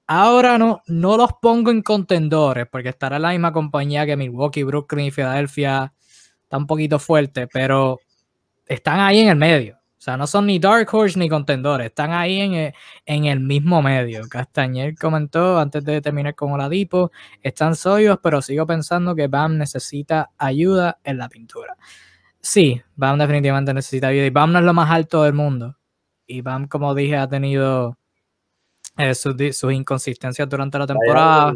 Ahora no, no los pongo en contendores, porque estará la misma compañía que Milwaukee, Brooklyn y Filadelfia. Está un poquito fuerte, pero están ahí en el medio. O sea, no son ni Dark Horse ni contendores, están ahí en el, en el mismo medio. Castañer comentó antes de terminar con Oladipo, están sólidos, pero sigo pensando que Bam necesita ayuda en la pintura. Sí, Bam definitivamente necesita ayuda. Y Bam no es lo más alto del mundo. Y Bam, como dije, ha tenido eh, sus, inconsistencias durante la temporada.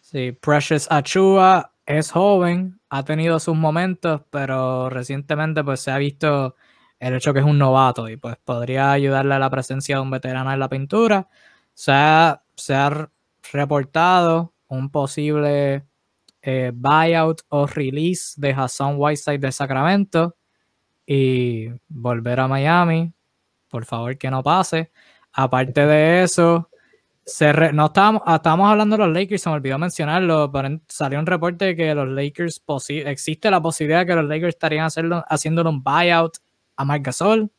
Sí, Precious Achua es joven, ha tenido sus momentos, pero recientemente pues se ha visto el hecho que es un novato y pues podría ayudarle a la presencia de un veterano en la pintura. Se ha, se ha reportado un posible eh, buyout o release de Hassan Whiteside de Sacramento y volver a Miami. Por favor, que no pase. Aparte de eso, se no estábamos, ah, estábamos hablando de los Lakers, se me olvidó mencionarlo, salió un reporte que los Lakers, existe la posibilidad de que los Lakers estarían haciendo, haciéndole un buyout a Marc Gasol.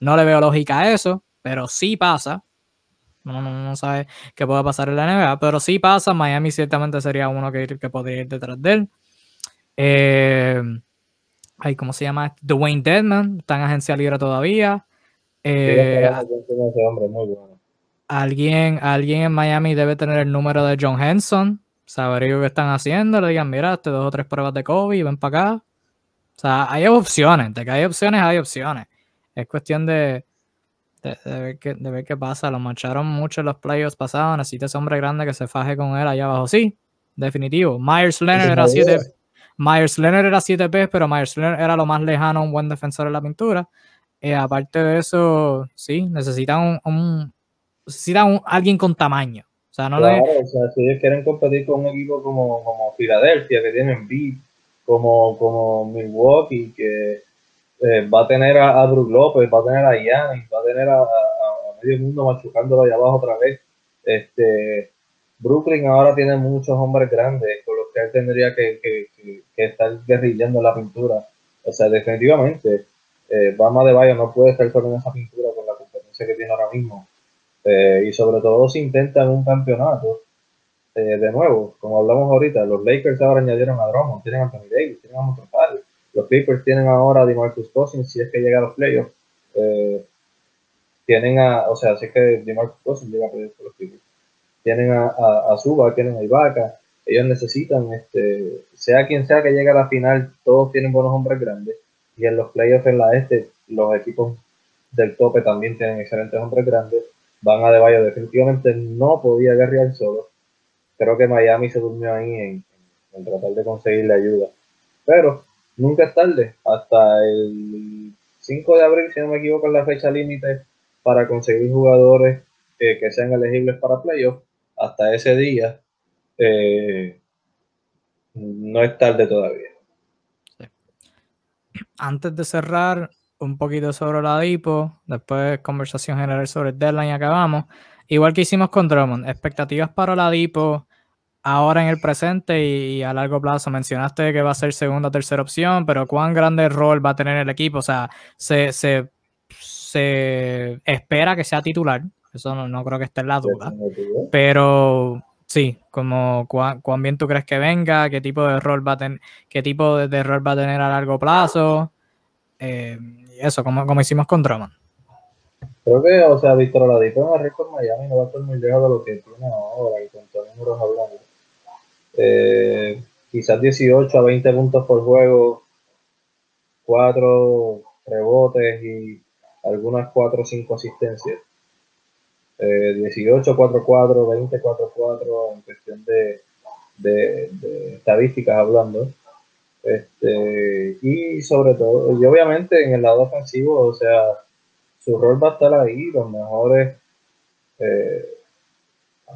No le veo lógica a eso, pero sí pasa no, no, sabe qué puede pasar en la NBA, pero sí pasa, Miami ciertamente sería uno que, que podría ir detrás de él. Eh, ¿Cómo se llama? Dwayne Deadman, está en agencia libre todavía. Eh, alguien, alguien en Miami debe tener el número de John Henson, saber qué están haciendo, le digan, mira, este dos o tres pruebas de COVID, ven para acá. O sea, hay opciones, de que hay opciones, hay opciones. Es cuestión de, de, ver qué, de ver qué pasa. Lo marcharon mucho en los playoffs pasados. Necesita ese hombre grande que se faje con él allá abajo. Sí, definitivo. Myers Leonard era 7 Myers Leonard era 7 P, pero Myers Leonard era lo más lejano a un buen defensor en la pintura. Eh, aparte de eso, sí, necesitan un, necesitan alguien con tamaño. O sea, no
claro, o sea, si ellos quieren competir con un equipo como, como Filadelfia, que tienen beat, como, como Milwaukee, que eh, va a tener a, a Brook López, va a tener a Giannis, va a tener a, medio mundo machucándolo allá abajo otra vez. Este, Brooklyn ahora tiene muchos hombres grandes con los que él tendría que, estar guerrillando la pintura. O sea, definitivamente, eh, Bama de Bayo no puede estar solo en esa pintura con la competencia que tiene ahora mismo. Eh, y sobre todo si intentan un campeonato, eh, de nuevo, como hablamos ahorita, los Lakers ahora añadieron a Drummond, tienen a Anthony Davis, tienen a Montrezl los Clippers tienen ahora a DeMarcus Cousins, si es que llega a los playoffs. Eh, tienen a, o sea, si es que DeMarcus Cousins llega a playoffs por los Clippers. Tienen a, a, a tienen a Ibaka. Ellos necesitan, este, sea quien sea que llegue a la final, todos tienen buenos hombres grandes. Y en los playoffs en la este, los equipos del tope también tienen excelentes hombres grandes. Van a De Bayo, definitivamente no podía guerrear solo. Creo que Miami se durmió ahí en, en tratar de conseguirle ayuda. Pero nunca es tarde, hasta el 5 de abril, si no me equivoco, es la fecha límite para conseguir jugadores eh, que sean elegibles para playoffs. Hasta ese día, eh, no es tarde todavía.
Antes de cerrar, un poquito sobre la DIPO, después conversación general sobre el deadline y acabamos. Igual que hicimos con Drummond, expectativas para la DIPO ahora en el presente y, a largo plazo. Mencionaste que va a ser segunda o tercera opción, pero ¿cuán grande rol va a tener el equipo? O sea, se, se espera que sea titular. Eso no, creo que esté en la duda. Pero sí, como cuán, bien tú crees que venga, qué tipo de rol va a tener, qué tipo de, rol va a tener a largo plazo. Eh, eso, como, como hicimos con Drummond.
Creo que, o sea, Víctor Oladipo en el récord Miami no va a estar muy lejos de lo que tiene ahora y con todos los números hablando. Eh, quizás 18 a 20 puntos por juego, 4 rebotes y algunas 4 o 5 asistencias. 18, 4, 4, 20, 4, 4 en cuestión de, de, de estadísticas hablando. Este, y sobre todo, y obviamente en el lado ofensivo, o sea, su rol va a estar ahí, los mejores, eh,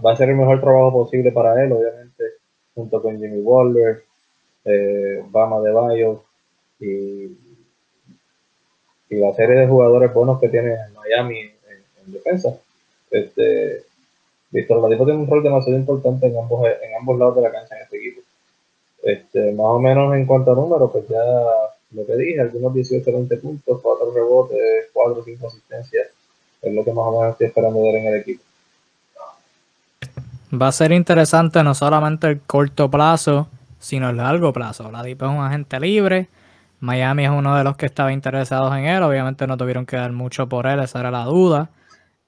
va a ser el mejor trabajo posible para él, obviamente, junto con Jimmy Waller, eh, Bama de Bayo y, y la serie de jugadores buenos que tiene Miami en defensa. Este, Víctor Ladipo tiene un rol demasiado importante en ambos, en ambos lados de la cancha en este equipo. Este, más o menos en cuanto a números, pues ya lo que dije, algunos 18, 20 puntos, 4 rebotes, 4 o 5 asistencias, es lo que más o menos estoy esperando ver en el equipo.
Va a ser interesante no solamente el corto plazo, sino el largo plazo. Ladipo es un agente libre. Miami es uno de los que estaba interesados en él. Obviamente no tuvieron que dar mucho por él, esa era la duda.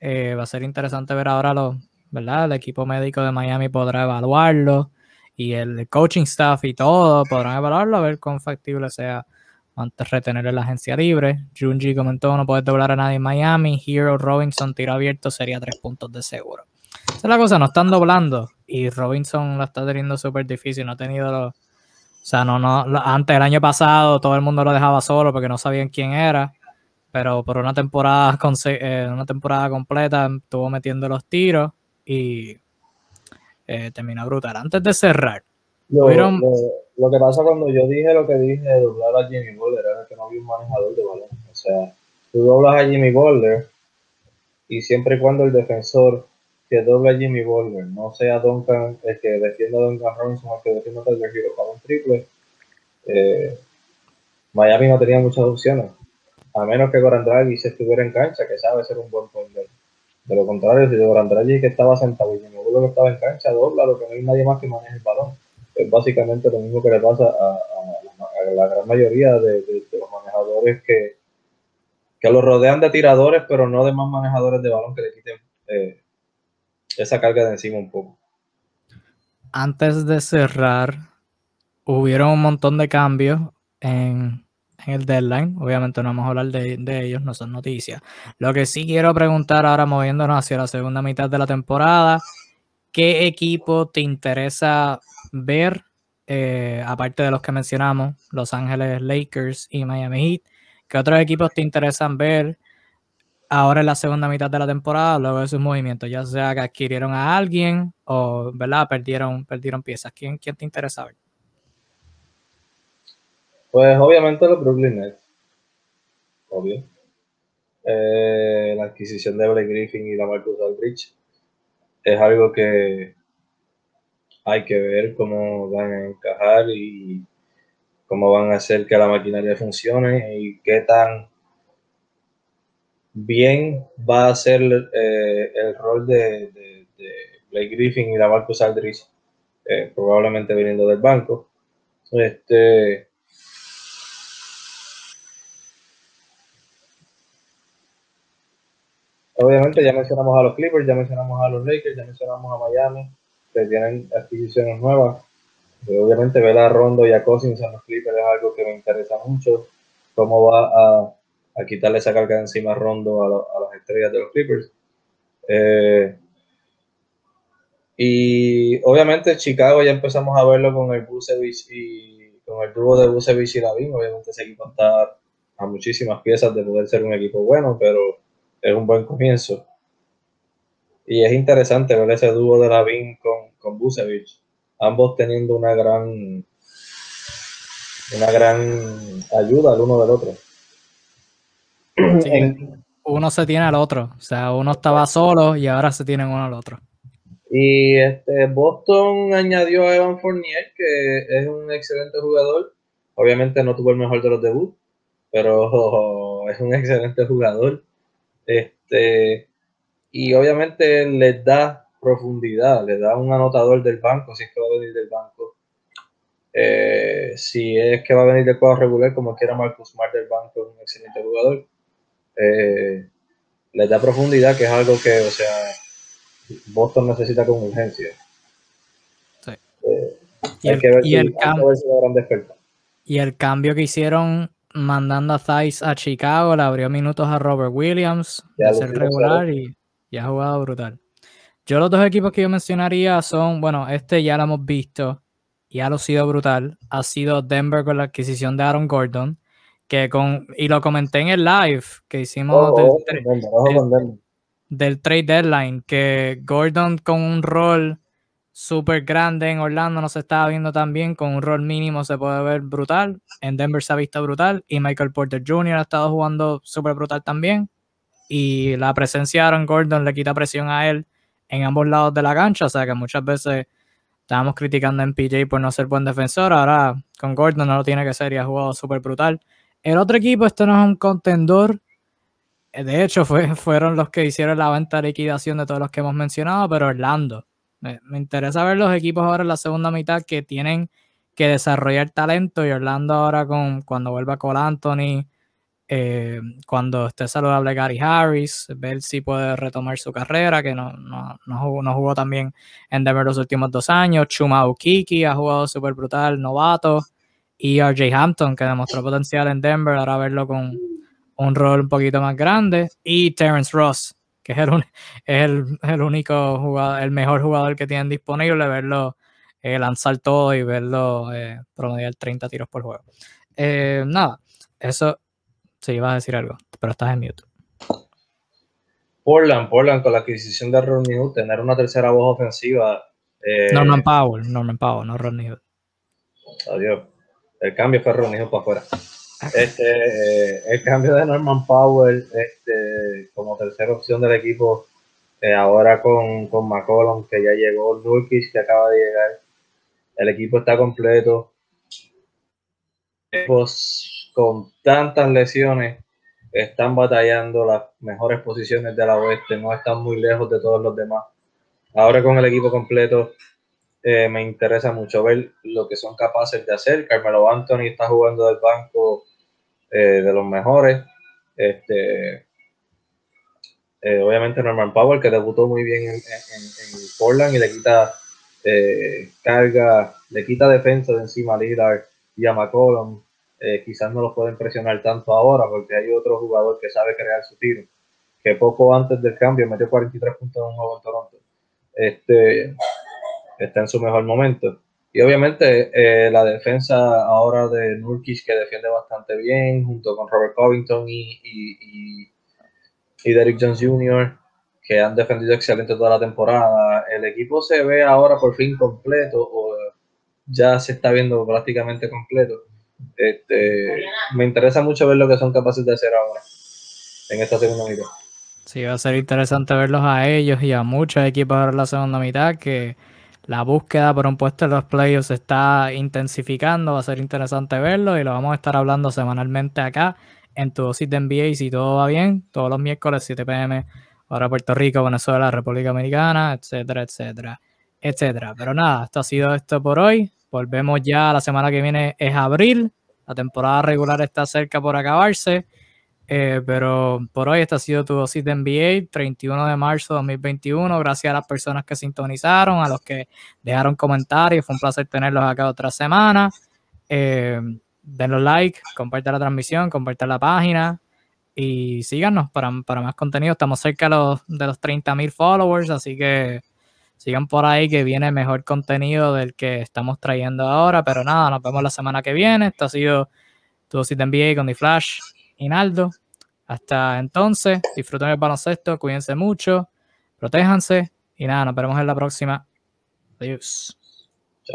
Eh, va a ser interesante ver ahora lo, ¿verdad? El equipo médico de Miami podrá evaluarlo y el coaching staff y todo podrán evaluarlo a ver cuán factible sea antes retener en la agencia libre. Junji comentó no puede doblar a nadie en Miami. Hero Robinson tiro abierto sería tres puntos de seguro. Esa es la cosa, no están doblando y Robinson lo está teniendo súper difícil. No ha tenido los. O sea, no, no. Antes, el año pasado, todo el mundo lo dejaba solo porque no sabían quién era pero por una temporada, eh, una temporada completa estuvo metiendo los tiros y eh, termina brutal. Antes de cerrar,
lo, que pasa cuando yo dije lo que dije de doblar a Jimmy Butler era que no había un manejador de balón. O sea, tú doblas a Jimmy Butler y siempre y cuando el defensor que dobla a Jimmy Butler no sea Duncan, el que defienda a Duncan Robinson, el que defienda a Tyler Hero para un triple, eh, Miami no tenía muchas opciones a menos que Goran se estuviera en cancha, que sabe ser un buen poder. De lo contrario, si Goran que estaba sentado y Ginobili que estaba en cancha, dobla, lo que no hay nadie más que maneje el balón. Es básicamente lo mismo que le pasa a, la gran mayoría de, los manejadores que, que los rodean de tiradores, pero no de más manejadores de balón que le quiten eh, esa carga de encima un poco.
Antes de cerrar, hubieron un montón de cambios en en el deadline. Obviamente no vamos a hablar de, ellos, no son noticias. Lo que sí quiero preguntar ahora, moviéndonos hacia la segunda mitad de la temporada, ¿qué equipo te interesa ver? Eh, aparte de los que mencionamos, Los Ángeles Lakers y Miami Heat, ¿qué otros equipos te interesan ver ahora en la segunda mitad de la temporada, luego de sus movimientos? Ya sea que adquirieron a alguien o, ¿verdad? Perdieron, perdieron piezas. ¿Quién, quién te interesa ver?
Pues obviamente los Brooklyn Nets. Obvio. Eh, la adquisición de Blake Griffin y la Marcus Aldrich es algo que hay que ver cómo van a encajar y cómo van a hacer que la maquinaria funcione y qué tan bien va a ser eh, el rol de, Blake Griffin y la Marcus Aldrich, eh, probablemente viniendo del banco. Este, Obviamente ya mencionamos a los Clippers, ya mencionamos a los Lakers, ya mencionamos a Miami, que tienen adquisiciones nuevas. Obviamente ver a Rondo y a Cousins en los Clippers es algo que me interesa mucho. Cómo va a, a quitarle esa carga de encima a Rondo a, las estrellas de los Clippers. Eh, y obviamente Chicago ya empezamos a verlo con el Busevich y con el dúo de Busevich y Lavin. Obviamente ese equipo está a muchísimas piezas de poder ser un equipo bueno, pero es un buen comienzo. Y es interesante ver ese dúo de Lavin con, con Busevich, ambos teniendo una gran una gran ayuda al uno del otro.
uno se tiene al otro, o sea, uno estaba solo y ahora se tienen uno al otro.
Y este Boston añadió a Evan Fournier, que es un excelente jugador. Obviamente no tuvo el mejor de los debuts, pero es un excelente jugador. Este, y obviamente les da profundidad, les da un anotador del banco, si es que va a venir del banco. Eh, si es que va a venir del cuadro regular, como quiera Marcus Smart del banco, es un excelente jugador. Eh, les da profundidad, que es algo que, o sea, Boston necesita con urgencia.
Sí. Eh, y, el, y, el y el cambio que hicieron mandando a Thais a Chicago, le abrió minutos a Robert Williams de ser regular y, y, ha jugado brutal. Yo los dos equipos que yo mencionaría son, bueno, este ya lo hemos visto y ha sido brutal. Ha sido Denver con la adquisición de Aaron Gordon, que con, y lo comenté en el live que hicimos oh, del, del trade deadline, que Gordon con un rol súper grande en Orlando no se estaba viendo tan bien, con un rol mínimo se puede ver brutal, en Denver se ha visto brutal y Michael Porter Jr. ha estado jugando súper brutal también y la presencia de Aaron Gordon le quita presión a él en ambos lados de la cancha, o sea que muchas veces estábamos criticando a MPJ por no ser buen defensor, ahora con Gordon no lo tiene que ser y ha jugado súper brutal. El otro equipo, este no es un contendor, de hecho fue, fueron los que hicieron la venta de liquidación de todos los que hemos mencionado, pero Orlando me, interesa ver los equipos ahora en la segunda mitad que tienen que desarrollar talento y Orlando ahora con cuando vuelva Cole Anthony, eh, cuando esté saludable Gary Harris, ver si puede retomar su carrera, que no, no, no, jugó, no jugó tan bien en Denver los últimos dos años. Chuma Ukiki ha jugado súper brutal, novato. Y RJ Hampton, que demostró potencial en Denver, ahora verlo con un rol un poquito más grande. Y Terrence Ross, que es el, es el, único jugador, el mejor jugador que tienen disponible, verlo eh, lanzar todo y verlo eh, promediar 30 tiros por juego. Eh, nada, eso sí iba a decir algo, pero estás en mute.
Portland, Portland con la adquisición de Ronnie Hood, tener una tercera voz ofensiva.
Norman Powell, Norman Powell, no Ronnie Hood.
Adiós. El cambio fue Ronnie Hood para afuera. Este, el cambio de Norman Powell este, como tercera opción del equipo, eh, ahora con, con McCollum, que ya llegó, Nurkic, que acaba de llegar. El equipo está completo. Equipos con tantas lesiones están batallando las mejores posiciones de la oeste, no están muy lejos de todos los demás. Ahora con el equipo completo, eh, me interesa mucho ver lo que son capaces de hacer. Carmelo Anthony está jugando del banco eh, de los mejores. Este, eh, obviamente Norman Powell, que debutó muy bien en, Portland y le quita eh, carga, le quita defensa de encima a Lillard y a McCollum. quizás no los pueden presionar tanto ahora porque hay otro jugador que sabe crear su tiro, que poco antes del cambio metió 43 puntos en un juego en Toronto. Este, está en su mejor momento. Y obviamente eh, la defensa ahora de Nurkic que defiende bastante bien, junto con Robert Covington y, y, y, Derrick Jones Jr., que han defendido excelente toda la temporada. El equipo se ve ahora por fin completo, o ya se está viendo prácticamente completo. Este, me interesa mucho ver lo que son capaces de hacer ahora, en esta segunda mitad.
Sí, va a ser interesante verlos a ellos y a muchos equipos ahora en la segunda mitad que la búsqueda por un puesto en los playoffs está intensificando, va a ser interesante verlo y lo vamos a estar hablando semanalmente acá en tu dosis de NBA si todo va bien, todos los miércoles 7 pm, ahora Puerto Rico, Venezuela, República Americana, etcétera, etcétera, etcétera. Pero nada, esto ha sido esto por hoy. Volvemos ya la semana que viene, es abril, la temporada regular está cerca por acabarse. Eh, pero por hoy esta ha sido tu dosis de NBA, 31 de marzo de 2021. Gracias a las personas que sintonizaron, a los que dejaron comentarios. Fue un placer tenerlos acá otra semana. Eh, denle like, compartan la transmisión, compartan la página y síganos para, para más contenido. Estamos cerca de los, de los 30.000 followers, así que sigan por ahí que viene mejor contenido del que estamos trayendo ahora. Pero nada, nos vemos la semana que viene. Esto ha sido tu dosis de NBA con The Flash. Inaldo. Hasta entonces, disfruten el baloncesto, cuídense mucho, protéjanse y nada, nos veremos en la próxima. Adiós.